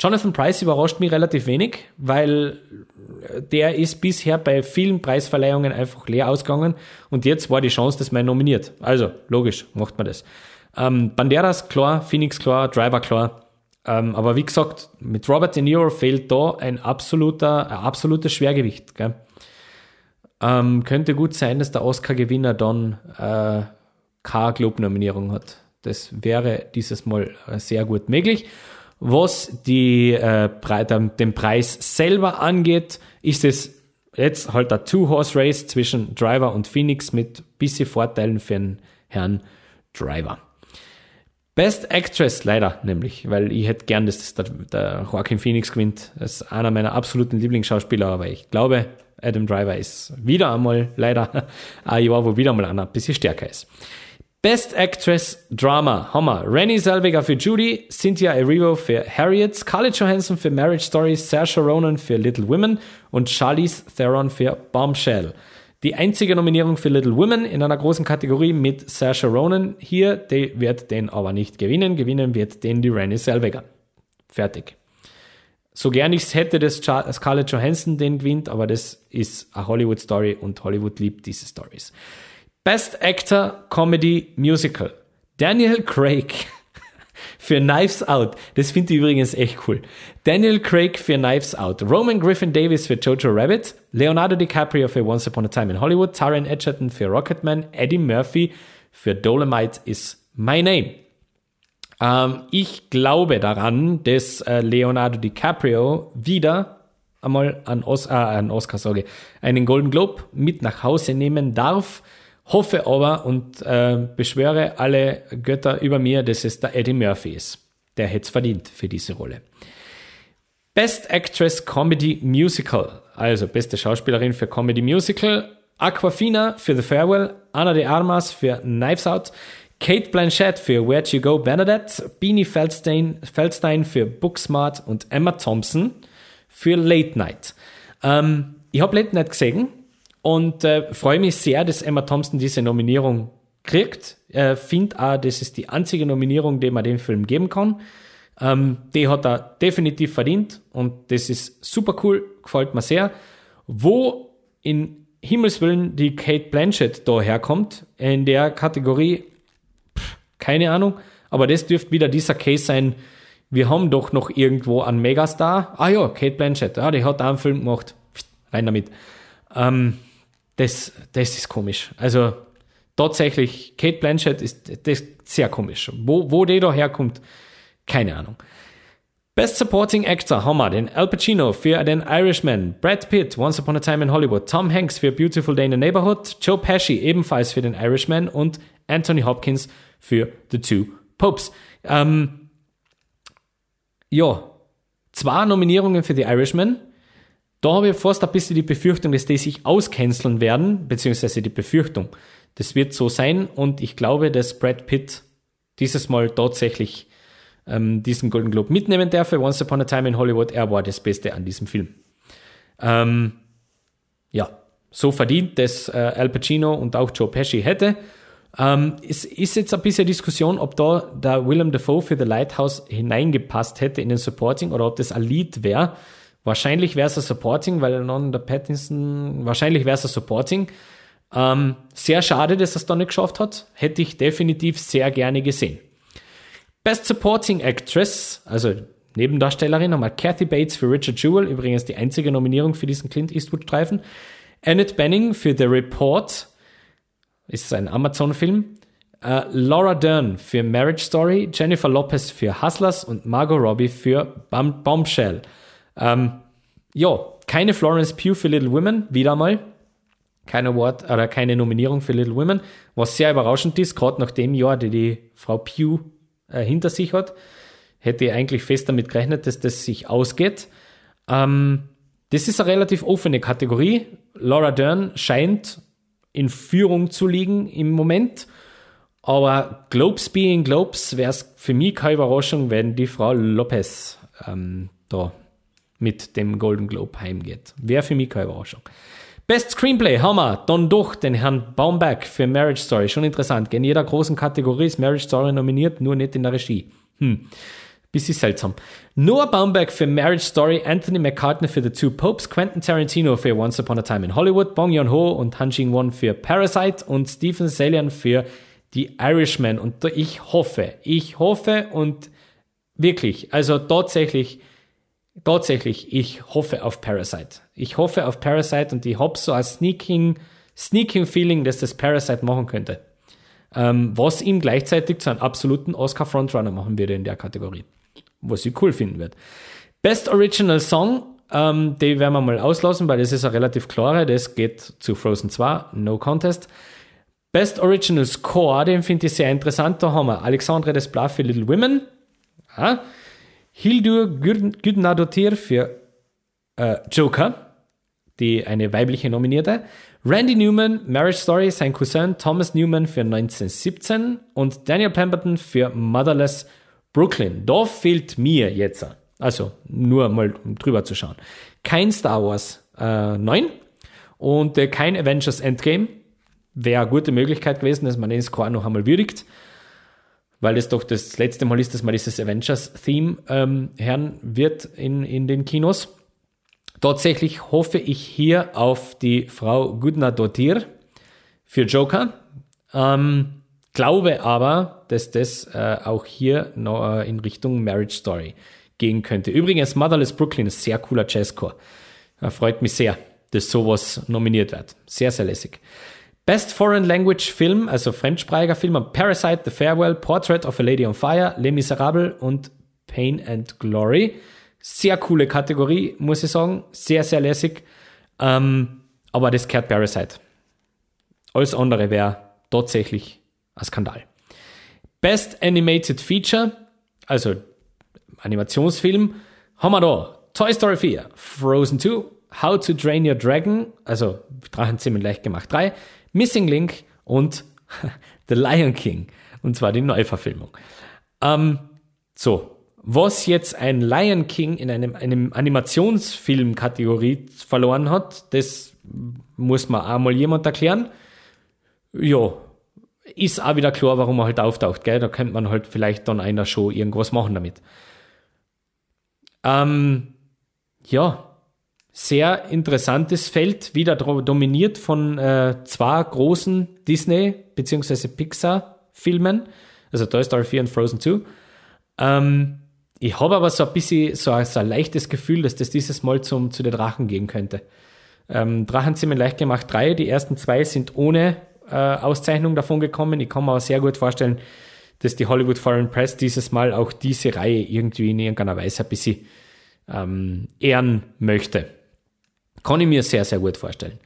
Jonathan Price überrascht mich relativ wenig, weil der ist bisher bei vielen Preisverleihungen einfach leer ausgegangen und jetzt war die Chance, dass man nominiert. Also, logisch, macht man das. Ähm, Banderas klar, Phoenix klar, Driver klar. Ähm, aber wie gesagt, mit Robert De Niro fehlt da ein absoluter, ein absolutes Schwergewicht. Ähm, könnte gut sein, dass der Oscar-Gewinner dann äh, keine Globe-Nominierung hat. Das wäre dieses Mal sehr gut möglich. Was die, äh, den Preis selber angeht, ist es jetzt halt ein Two-Horse-Race zwischen Driver und Phoenix mit bisschen Vorteilen für den Herrn Driver. Best Actress leider nämlich, weil ich hätte gern, dass das der, der Joaquin Phoenix gewinnt. Das ist einer meiner absoluten Lieblingsschauspieler, aber ich glaube, Adam Driver ist wieder einmal leider ein Jahr, wo wieder mal einer ein bisschen stärker ist. Best Actress Drama Hammer. Rennie Zellweger für Judy, Cynthia Erivo für Harriet, Scarlett Johansson für Marriage Story, Saoirse Ronan für Little Women und Charlize Theron für Bombshell. Die einzige Nominierung für Little Women in einer großen Kategorie mit Saoirse Ronan hier, die wird den aber nicht gewinnen. Gewinnen wird den die Rennie Zellweger. Fertig. So gern ich es hätte, dass Scarlett Johansson den gewinnt, aber das ist eine Hollywood Story und Hollywood liebt diese Stories. Best Actor Comedy Musical. Daniel Craig für Knives Out. Das finde ich übrigens echt cool. Daniel Craig für Knives Out. Roman Griffin Davis für Jojo Rabbit. Leonardo DiCaprio für Once Upon a Time in Hollywood. Taron Edgerton für Rocketman. Eddie Murphy für Dolomite is My Name. Ähm, ich glaube daran, dass äh, Leonardo DiCaprio wieder einmal an, Os äh, an Oscar sage, einen Golden Globe mit nach Hause nehmen darf. Hoffe aber und äh, beschwöre alle Götter über mir, dass es der Eddie Murphy ist. Der hätte es verdient für diese Rolle. Best Actress Comedy Musical, also beste Schauspielerin für Comedy Musical, Aquafina für The Farewell, Anna de Armas für Knives Out, Kate Blanchett für Where'd You Go Bernadette, Beanie Feldstein, Feldstein für Booksmart und Emma Thompson für Late Night. Ähm, ich habe Late Night gesehen und äh, freue mich sehr, dass Emma Thompson diese Nominierung kriegt. Äh, Finde auch, das ist die einzige Nominierung, die man dem Film geben kann. Ähm, die hat er definitiv verdient und das ist super cool, gefällt mir sehr. Wo in Himmelswillen die Kate Blanchett da herkommt, in der Kategorie, pff, keine Ahnung, aber das dürfte wieder dieser Case sein, wir haben doch noch irgendwo einen Megastar. Ah ja, Kate Blanchett, ja, die hat da einen Film gemacht. Rein damit. Ähm, das, das ist komisch. Also tatsächlich, Kate Blanchett ist das sehr komisch. Wo, wo die da herkommt, keine Ahnung. Best Supporting Actor haben wir den Al Pacino für den Irishman, Brad Pitt, Once Upon a Time in Hollywood, Tom Hanks für Beautiful Day in the Neighborhood, Joe Pesci ebenfalls für den Irishman und Anthony Hopkins für The Two Popes. Ähm, ja, zwei Nominierungen für The Irishman. Da habe ich fast ein bisschen die Befürchtung, dass die sich auscanceln werden, beziehungsweise die Befürchtung. Das wird so sein und ich glaube, dass Brad Pitt dieses Mal tatsächlich ähm, diesen Golden Globe mitnehmen darf. Once Upon a Time in Hollywood, er war das Beste an diesem Film. Ähm, ja, so verdient, dass äh, Al Pacino und auch Joe Pesci hätte. Ähm, es ist jetzt ein bisschen Diskussion, ob da der Willem Dafoe für The Lighthouse hineingepasst hätte in den Supporting oder ob das ein Lied wäre. Wahrscheinlich wäre es ein Supporting, weil non der Pattinson, wahrscheinlich wäre es ein Supporting. Ähm, sehr schade, dass er es da nicht geschafft hat. Hätte ich definitiv sehr gerne gesehen. Best Supporting Actress, also Nebendarstellerin, wir Kathy Bates für Richard Jewell, übrigens die einzige Nominierung für diesen Clint Eastwood-Streifen. Annette Benning für The Report, ist ein Amazon-Film. Uh, Laura Dern für Marriage Story, Jennifer Lopez für Hustlers und Margot Robbie für Bom Bombshell. Ähm, ja, keine Florence Pugh für Little Women, wieder mal. Kein Award oder keine Nominierung für Little Women, was sehr überraschend ist, gerade nach dem Jahr, die die Frau Pugh äh, hinter sich hat. Hätte ich eigentlich fest damit gerechnet, dass das sich ausgeht. Ähm, das ist eine relativ offene Kategorie. Laura Dern scheint in Führung zu liegen im Moment. Aber Globes being Globes wäre es für mich keine Überraschung, wenn die Frau Lopez ähm, da mit dem Golden Globe heimgeht. Wäre für mich keine Überraschung. Best Screenplay haben wir dann doch den Herrn Baumberg für Marriage Story. Schon interessant. In jeder großen Kategorie ist Marriage Story nominiert, nur nicht in der Regie. Hm. Bisschen seltsam. Noah Baumberg für Marriage Story, Anthony McCartney für The Two Popes, Quentin Tarantino für Once Upon a Time in Hollywood, Bong Joon-ho und Han Jing-won für Parasite und Stephen Salian für The Irishman. Und ich hoffe, ich hoffe und wirklich, also tatsächlich, tatsächlich, ich hoffe auf Parasite. Ich hoffe auf Parasite und ich habe so ein sneaking, sneaking Feeling, dass das Parasite machen könnte. Ähm, was ihm gleichzeitig zu einem absoluten Oscar-Frontrunner machen würde in der Kategorie. Was ich cool finden wird. Best Original Song, ähm, die werden wir mal auslassen, weil das ist eine relativ klare. Das geht zu Frozen 2, No Contest. Best Original Score, den finde ich sehr interessant. Da haben wir Alexandre Desplat für Little Women. Ja. Hildur Gudnadottir für äh, Joker, die eine weibliche Nominierte. Randy Newman, Marriage Story, sein Cousin Thomas Newman für 1917 und Daniel Pemberton für Motherless Brooklyn. Da fehlt mir jetzt, also nur mal drüber zu schauen, kein Star Wars äh, 9 und äh, kein Avengers Endgame. Wäre eine gute Möglichkeit gewesen, dass man den Score noch einmal würdigt weil es doch das letzte Mal ist, dass man dieses Avengers-Theme ähm, hören wird in, in den Kinos. Tatsächlich hoffe ich hier auf die Frau Gudna Dottir für Joker. Ähm, glaube aber, dass das äh, auch hier noch äh, in Richtung Marriage Story gehen könnte. Übrigens, Motherless Brooklyn ist sehr cooler Jazzcore. Äh, freut mich sehr, dass sowas nominiert wird. Sehr, sehr lässig. Best Foreign Language Film, also fremdsprachiger Film, Parasite, The Farewell, Portrait of a Lady on Fire, Les Miserables und Pain and Glory. Sehr coole Kategorie, muss ich sagen. Sehr, sehr lässig. Ähm, aber das kehrt Parasite. Alles andere wäre tatsächlich ein Skandal. Best Animated Feature, also Animationsfilm, haben wir da Toy Story 4, Frozen 2, How to Drain Your Dragon, also Drachenzimmer leicht gemacht 3, Missing Link und The Lion King, und zwar die Neuverfilmung. Ähm, so, was jetzt ein Lion King in einem, einem Animationsfilm-Kategorie verloren hat, das muss man einmal jemand erklären. Ja, ist auch wieder klar, warum er halt auftaucht, gell? Da könnte man halt vielleicht dann einer Show irgendwas machen damit. Ähm, ja, sehr interessantes Feld, wieder dominiert von äh, zwei großen Disney- bzw. Pixar-Filmen, also Toy Story 4 und Frozen 2. Ähm, ich habe aber so ein bisschen so ein, so ein, leichtes Gefühl, dass das dieses Mal zum, zu den Drachen gehen könnte. Ähm, Drachenzimmer leicht gemacht 3, die ersten zwei sind ohne äh, Auszeichnung davon gekommen. Ich kann mir aber sehr gut vorstellen, dass die Hollywood Foreign Press dieses Mal auch diese Reihe irgendwie in irgendeiner Weise ein bisschen ähm, ehren möchte. Kann ich mir sehr, sehr gut vorstellen.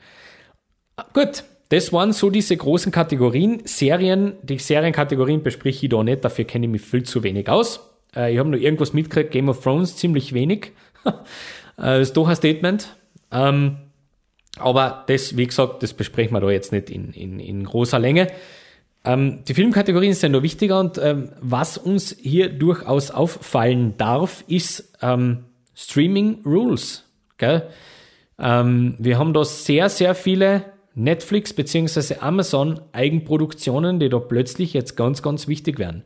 Gut, das waren so diese großen Kategorien. Serien, die Serienkategorien bespreche ich da nicht, dafür kenne ich mich viel zu wenig aus. Äh, ich habe nur irgendwas mitgekriegt, Game of Thrones ziemlich wenig. äh, ist doch ein Statement. Ähm, aber das, wie gesagt, das besprechen wir da jetzt nicht in, in, in großer Länge. Ähm, die Filmkategorien sind nur wichtiger und ähm, was uns hier durchaus auffallen darf, ist Streaming Rules. Gell? Ähm, wir haben da sehr, sehr viele Netflix bzw. Amazon Eigenproduktionen, die da plötzlich jetzt ganz, ganz wichtig werden.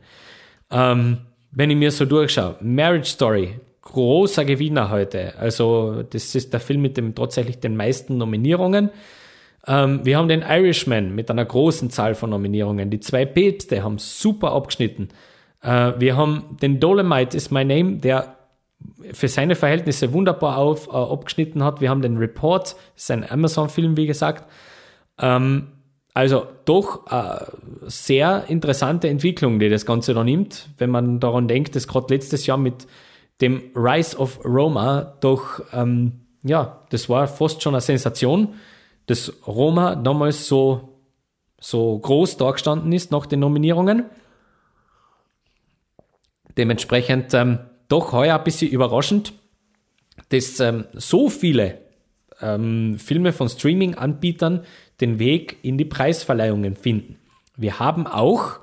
Ähm, wenn ich mir so durchschaue, Marriage Story, großer Gewinner heute. Also das ist der Film mit dem tatsächlich den meisten Nominierungen. Ähm, wir haben den Irishman mit einer großen Zahl von Nominierungen. Die zwei Päpste haben super abgeschnitten. Äh, wir haben den Dolomite is My Name, der für seine Verhältnisse wunderbar auf, äh, abgeschnitten hat. Wir haben den Report, das ist ein Amazon-Film, wie gesagt. Ähm, also doch äh, sehr interessante Entwicklung, die das Ganze da nimmt, wenn man daran denkt, dass gerade letztes Jahr mit dem Rise of Roma doch, ähm, ja, das war fast schon eine Sensation, dass Roma damals so, so groß dargestanden ist nach den Nominierungen. Dementsprechend ähm, doch heuer ein bisschen überraschend, dass ähm, so viele ähm, Filme von Streaming-Anbietern den Weg in die Preisverleihungen finden. Wir haben auch,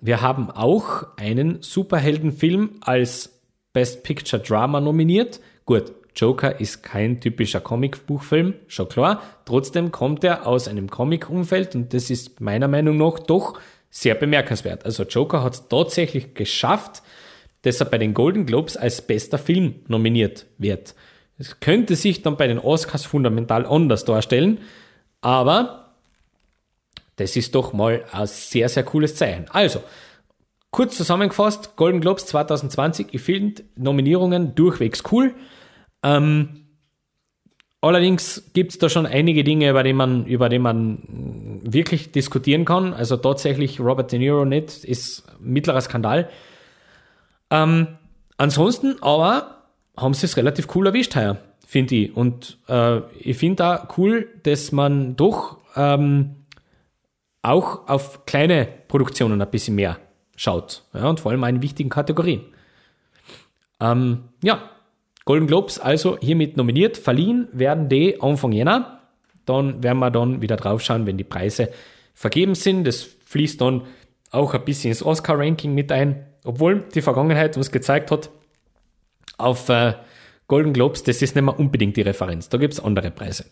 wir haben auch einen Superheldenfilm als Best Picture Drama nominiert. Gut, Joker ist kein typischer Comicbuchfilm, schon klar. Trotzdem kommt er aus einem Comic-Umfeld und das ist meiner Meinung nach doch sehr bemerkenswert. Also Joker hat es tatsächlich geschafft, er bei den Golden Globes als bester Film nominiert wird. Es könnte sich dann bei den Oscars fundamental anders darstellen, aber das ist doch mal ein sehr, sehr cooles Zeichen. Also, kurz zusammengefasst, Golden Globes 2020, ich finde Nominierungen durchwegs cool. Ähm, allerdings gibt es da schon einige Dinge, über die, man, über die man wirklich diskutieren kann. Also tatsächlich Robert De Niro nicht, ist mittlerer Skandal. Ähm, ansonsten aber haben sie es relativ cool erwischt heuer, finde ich. Und äh, ich finde auch cool, dass man doch ähm, auch auf kleine Produktionen ein bisschen mehr schaut. Ja, und vor allem in wichtigen Kategorien. Ähm, ja, Golden Globes also hiermit nominiert. Verliehen werden die Anfang Jänner. Dann werden wir dann wieder drauf schauen, wenn die Preise vergeben sind. Das fließt dann auch ein bisschen ins Oscar-Ranking mit ein. Obwohl die Vergangenheit uns gezeigt hat, auf äh, Golden Globes, das ist nicht mehr unbedingt die Referenz. Da gibt es andere Preise.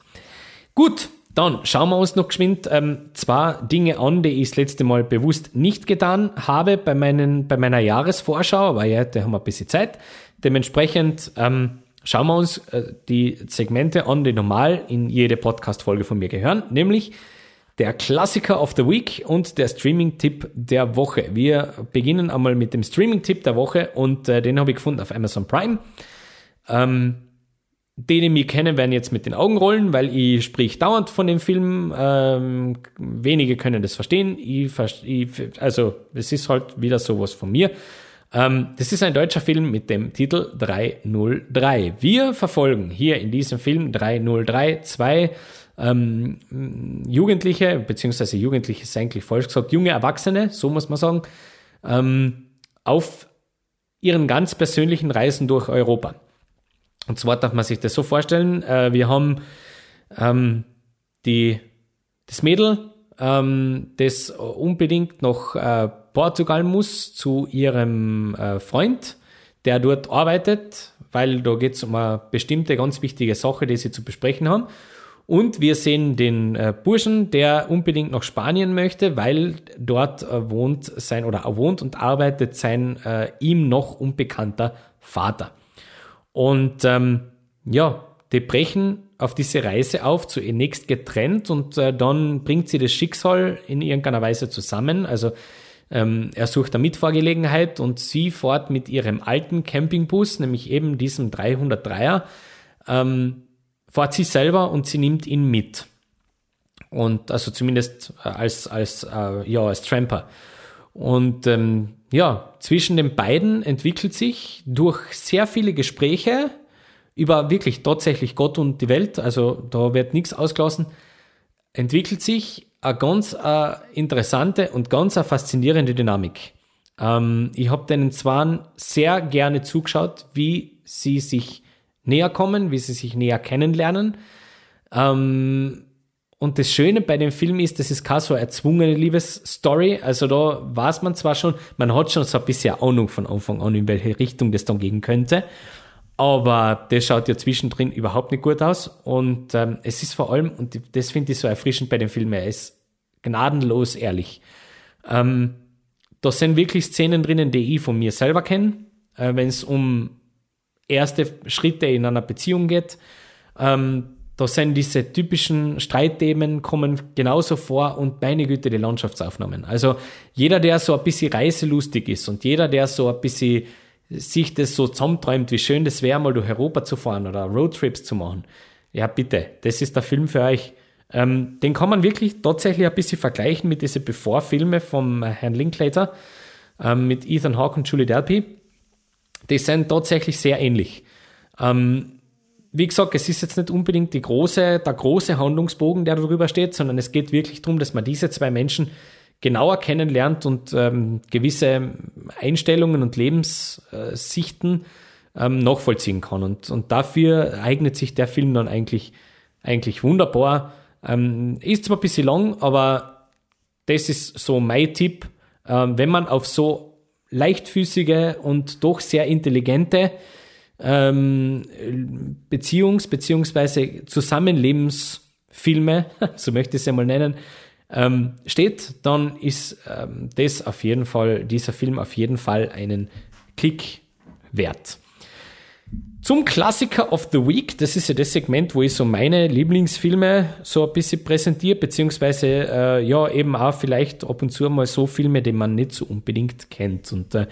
Gut, dann schauen wir uns noch geschwind ähm, zwei Dinge an, die ich das letzte Mal bewusst nicht getan habe bei, meinen, bei meiner Jahresvorschau, aber ja, da haben wir ein bisschen Zeit. Dementsprechend ähm, schauen wir uns äh, die Segmente an, die normal in jede Podcast-Folge von mir gehören, nämlich der Klassiker of the Week und der Streaming-Tipp der Woche. Wir beginnen einmal mit dem Streaming-Tipp der Woche und äh, den habe ich gefunden auf Amazon Prime. Ähm, die, die mich kennen, werden jetzt mit den Augen rollen, weil ich sprich dauernd von dem Film. Ähm, wenige können das verstehen. Ich, ich, also, es ist halt wieder sowas von mir. Ähm, das ist ein deutscher Film mit dem Titel 303. Wir verfolgen hier in diesem Film 303 zwei ähm, Jugendliche, beziehungsweise Jugendliche ist eigentlich falsch gesagt, junge Erwachsene, so muss man sagen, ähm, auf ihren ganz persönlichen Reisen durch Europa. Und zwar darf man sich das so vorstellen, äh, wir haben ähm, die, das Mädel, ähm, das unbedingt nach äh, Portugal muss zu ihrem äh, Freund, der dort arbeitet, weil da geht es um eine bestimmte ganz wichtige Sache, die sie zu besprechen haben. Und wir sehen den äh, Burschen, der unbedingt nach Spanien möchte, weil dort äh, wohnt sein oder wohnt und arbeitet sein äh, ihm noch unbekannter Vater. Und ähm, ja, die brechen auf diese Reise auf, zunächst getrennt und äh, dann bringt sie das Schicksal in irgendeiner Weise zusammen. Also ähm, er sucht eine Mitfahrgelegenheit und sie fährt mit ihrem alten Campingbus, nämlich eben diesem 303er, ähm, fährt sie selber und sie nimmt ihn mit. Und also zumindest äh, als, als, äh, ja, als Tramper. Und ähm, ja, zwischen den beiden entwickelt sich durch sehr viele Gespräche über wirklich tatsächlich Gott und die Welt, also da wird nichts ausgelassen, entwickelt sich eine ganz äh, interessante und ganz eine faszinierende Dynamik. Ähm, ich habe den Zwan sehr gerne zugeschaut, wie sie sich näher kommen, wie sie sich näher kennenlernen. Ähm, und das Schöne bei dem Film ist, das ist keine so erzwungene Liebesstory. Also da weiß man zwar schon, man hat schon so ein bisschen Ahnung von Anfang an, in welche Richtung das dann gehen könnte. Aber das schaut ja zwischendrin überhaupt nicht gut aus. Und ähm, es ist vor allem, und das finde ich so erfrischend bei dem Film, er ist gnadenlos ehrlich. Ähm, da sind wirklich Szenen drinnen, die ich von mir selber kenne, äh, wenn es um erste Schritte in einer Beziehung geht. Ähm, da sind diese typischen Streitthemen kommen genauso vor und meine Güte, die Landschaftsaufnahmen. Also jeder, der so ein bisschen reiselustig ist und jeder, der so ein bisschen sich das so zusammenträumt, wie schön das wäre, mal durch Europa zu fahren oder Roadtrips zu machen. Ja, bitte, das ist der Film für euch. Ähm, den kann man wirklich tatsächlich ein bisschen vergleichen mit diesen Before-Filme vom Herrn Linklater ähm, mit Ethan Hawke und Julie Delpy. Die sind tatsächlich sehr ähnlich. Ähm, wie gesagt, es ist jetzt nicht unbedingt die große, der große Handlungsbogen, der darüber steht, sondern es geht wirklich darum, dass man diese zwei Menschen genauer kennenlernt und ähm, gewisse Einstellungen und Lebenssichten ähm, nachvollziehen kann. Und, und dafür eignet sich der Film dann eigentlich, eigentlich wunderbar. Ähm, ist zwar ein bisschen lang, aber das ist so mein Tipp. Ähm, wenn man auf so leichtfüßige und doch sehr intelligente ähm, Beziehungs- bzw. Zusammenlebensfilme, so möchte ich es einmal nennen, ähm, steht, dann ist ähm, das auf jeden Fall, dieser Film auf jeden Fall einen Klick wert. Zum Klassiker of the Week, das ist ja das Segment, wo ich so meine Lieblingsfilme so ein bisschen präsentiere, beziehungsweise äh, ja eben auch vielleicht ab und zu mal so Filme, die man nicht so unbedingt kennt. Und äh,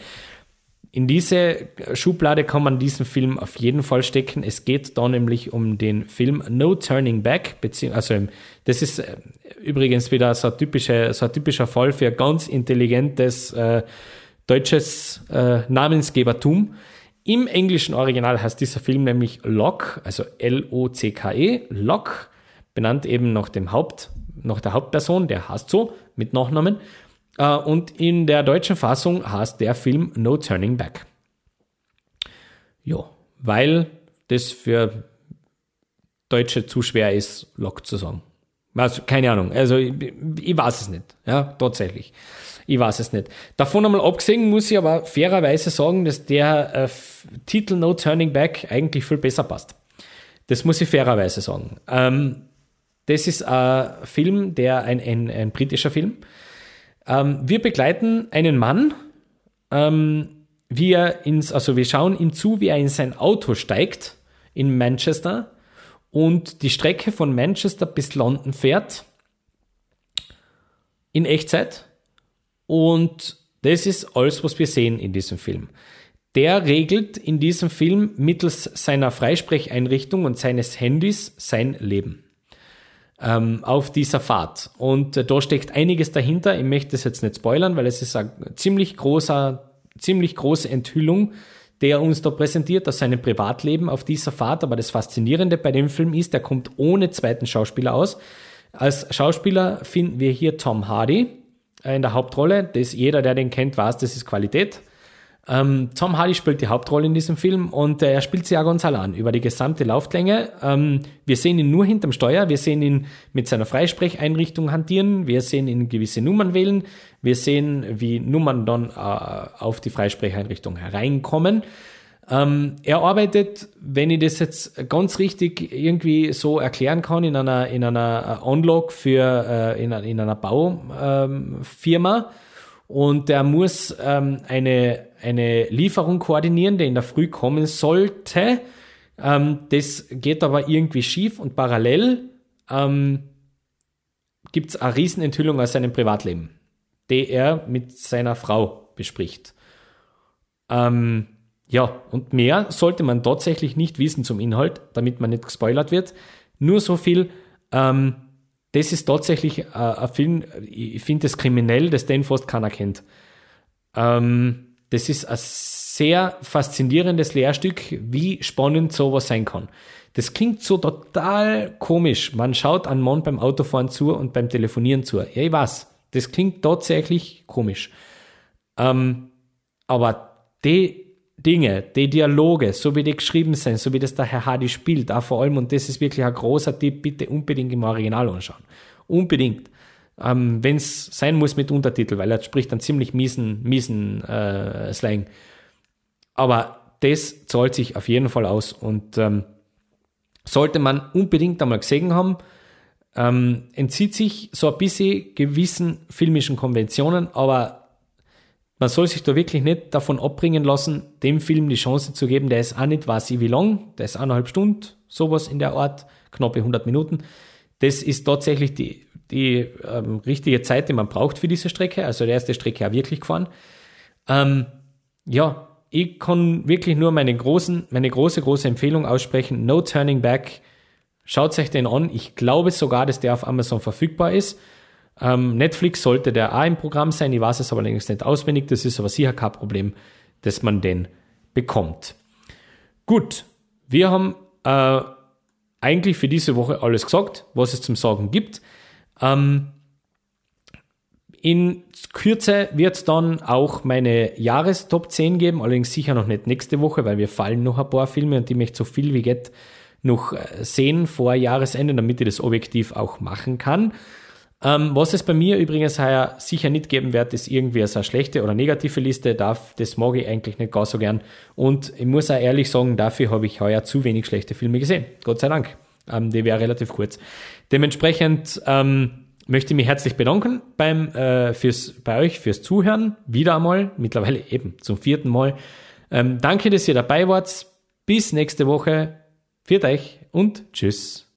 in diese Schublade kann man diesen Film auf jeden Fall stecken. Es geht da nämlich um den Film No Turning Back, also das ist äh, übrigens wieder so ein, typischer, so ein typischer Fall für ganz intelligentes äh, deutsches äh, Namensgebertum. Im englischen Original heißt dieser Film nämlich Lock, also L-O-C-K-E, Lock, benannt eben nach dem Haupt, nach der Hauptperson, der heißt so, mit Nachnamen. Äh, und in der deutschen Fassung heißt der Film No Turning Back. Ja, weil das für Deutsche zu schwer ist, Lock zu sagen. Also, keine Ahnung, also ich, ich weiß es nicht, ja, tatsächlich. Ich weiß es nicht. Davon einmal abgesehen muss ich aber fairerweise sagen, dass der äh, Titel No Turning Back eigentlich viel besser passt. Das muss ich fairerweise sagen. Ähm, das ist ein Film, der ein, ein, ein britischer Film, ähm, wir begleiten einen Mann, ähm, wie er ins, also wir schauen ihm zu, wie er in sein Auto steigt in Manchester und die Strecke von Manchester bis London fährt in Echtzeit. Und das ist alles, was wir sehen in diesem Film. der regelt in diesem Film mittels seiner Freisprecheinrichtung und seines Handys sein Leben ähm, auf dieser Fahrt. Und äh, da steckt einiges dahinter. Ich möchte das jetzt nicht spoilern, weil es ist eine ziemlich großer, ziemlich große Enthüllung, der uns da präsentiert aus seinem Privatleben auf dieser Fahrt. Aber das Faszinierende bei dem Film ist, der kommt ohne zweiten Schauspieler aus. Als Schauspieler finden wir hier Tom Hardy in der Hauptrolle. Das jeder, der den kennt, weiß, das ist Qualität. Ähm, Tom Hardy spielt die Hauptrolle in diesem Film und äh, er spielt sie ja ganz allein über die gesamte Lauflänge. Ähm, wir sehen ihn nur hinterm Steuer, wir sehen ihn mit seiner Freisprecheinrichtung hantieren, wir sehen ihn gewisse Nummern wählen, wir sehen, wie Nummern dann äh, auf die Freisprecheinrichtung hereinkommen. Ähm, er arbeitet, wenn ich das jetzt ganz richtig irgendwie so erklären kann, in einer, in einer On-Log für, äh, in, in einer Baufirma. Ähm, und der muss ähm, eine, eine Lieferung koordinieren, die in der Früh kommen sollte. Ähm, das geht aber irgendwie schief und parallel ähm, gibt es eine Riesenenthüllung aus seinem Privatleben, die er mit seiner Frau bespricht. Ähm, ja, und mehr sollte man tatsächlich nicht wissen zum Inhalt, damit man nicht gespoilert wird. Nur so viel, ähm, das ist tatsächlich äh, ein Film, ich finde es kriminell, dass den fast keiner kennt. Ähm, das ist ein sehr faszinierendes Lehrstück, wie spannend sowas sein kann. Das klingt so total komisch. Man schaut einen Mann beim Autofahren zu und beim Telefonieren zu. Ja, ich weiß, das klingt tatsächlich komisch. Ähm, aber die Dinge, die Dialoge, so wie die geschrieben sind, so wie das der Herr Hardy spielt, auch vor allem, und das ist wirklich ein großer Tipp, bitte unbedingt im Original anschauen. Unbedingt. Ähm, Wenn es sein muss mit Untertitel, weil er spricht einen ziemlich miesen, miesen äh, Slang. Aber das zahlt sich auf jeden Fall aus und ähm, sollte man unbedingt einmal gesehen haben, ähm, entzieht sich so ein bisschen gewissen filmischen Konventionen, aber man soll sich da wirklich nicht davon abbringen lassen, dem Film die Chance zu geben. Der ist auch nicht, weiß ich wie lang, der ist eineinhalb Stunden, sowas in der Art, knappe 100 Minuten. Das ist tatsächlich die, die ähm, richtige Zeit, die man braucht für diese Strecke. Also der erste Strecke auch wirklich gefahren. Ähm, ja, ich kann wirklich nur meine, großen, meine große, große Empfehlung aussprechen. No Turning Back. Schaut euch den an. Ich glaube sogar, dass der auf Amazon verfügbar ist. Ähm, Netflix sollte der auch im Programm sein, ich weiß es aber längst nicht auswendig, das ist aber sicher kein Problem, dass man den bekommt. Gut, wir haben äh, eigentlich für diese Woche alles gesagt, was es zum Sagen gibt. Ähm, in Kürze wird es dann auch meine Jahrestop 10 geben, allerdings sicher noch nicht nächste Woche, weil wir fallen noch ein paar Filme und die möchte so viel wie geht noch äh, sehen vor Jahresende, damit ich das objektiv auch machen kann. Ähm, was es bei mir übrigens heuer sicher nicht geben wird, ist irgendwie eine schlechte oder negative Liste. Darf, das mag ich eigentlich nicht gar so gern. Und ich muss auch ehrlich sagen, dafür habe ich heuer zu wenig schlechte Filme gesehen. Gott sei Dank. Ähm, die wäre relativ kurz. Dementsprechend ähm, möchte ich mich herzlich bedanken beim, äh, fürs, bei euch fürs Zuhören. Wieder einmal, mittlerweile eben zum vierten Mal. Ähm, danke, dass ihr dabei wart. Bis nächste Woche. Viert euch und tschüss.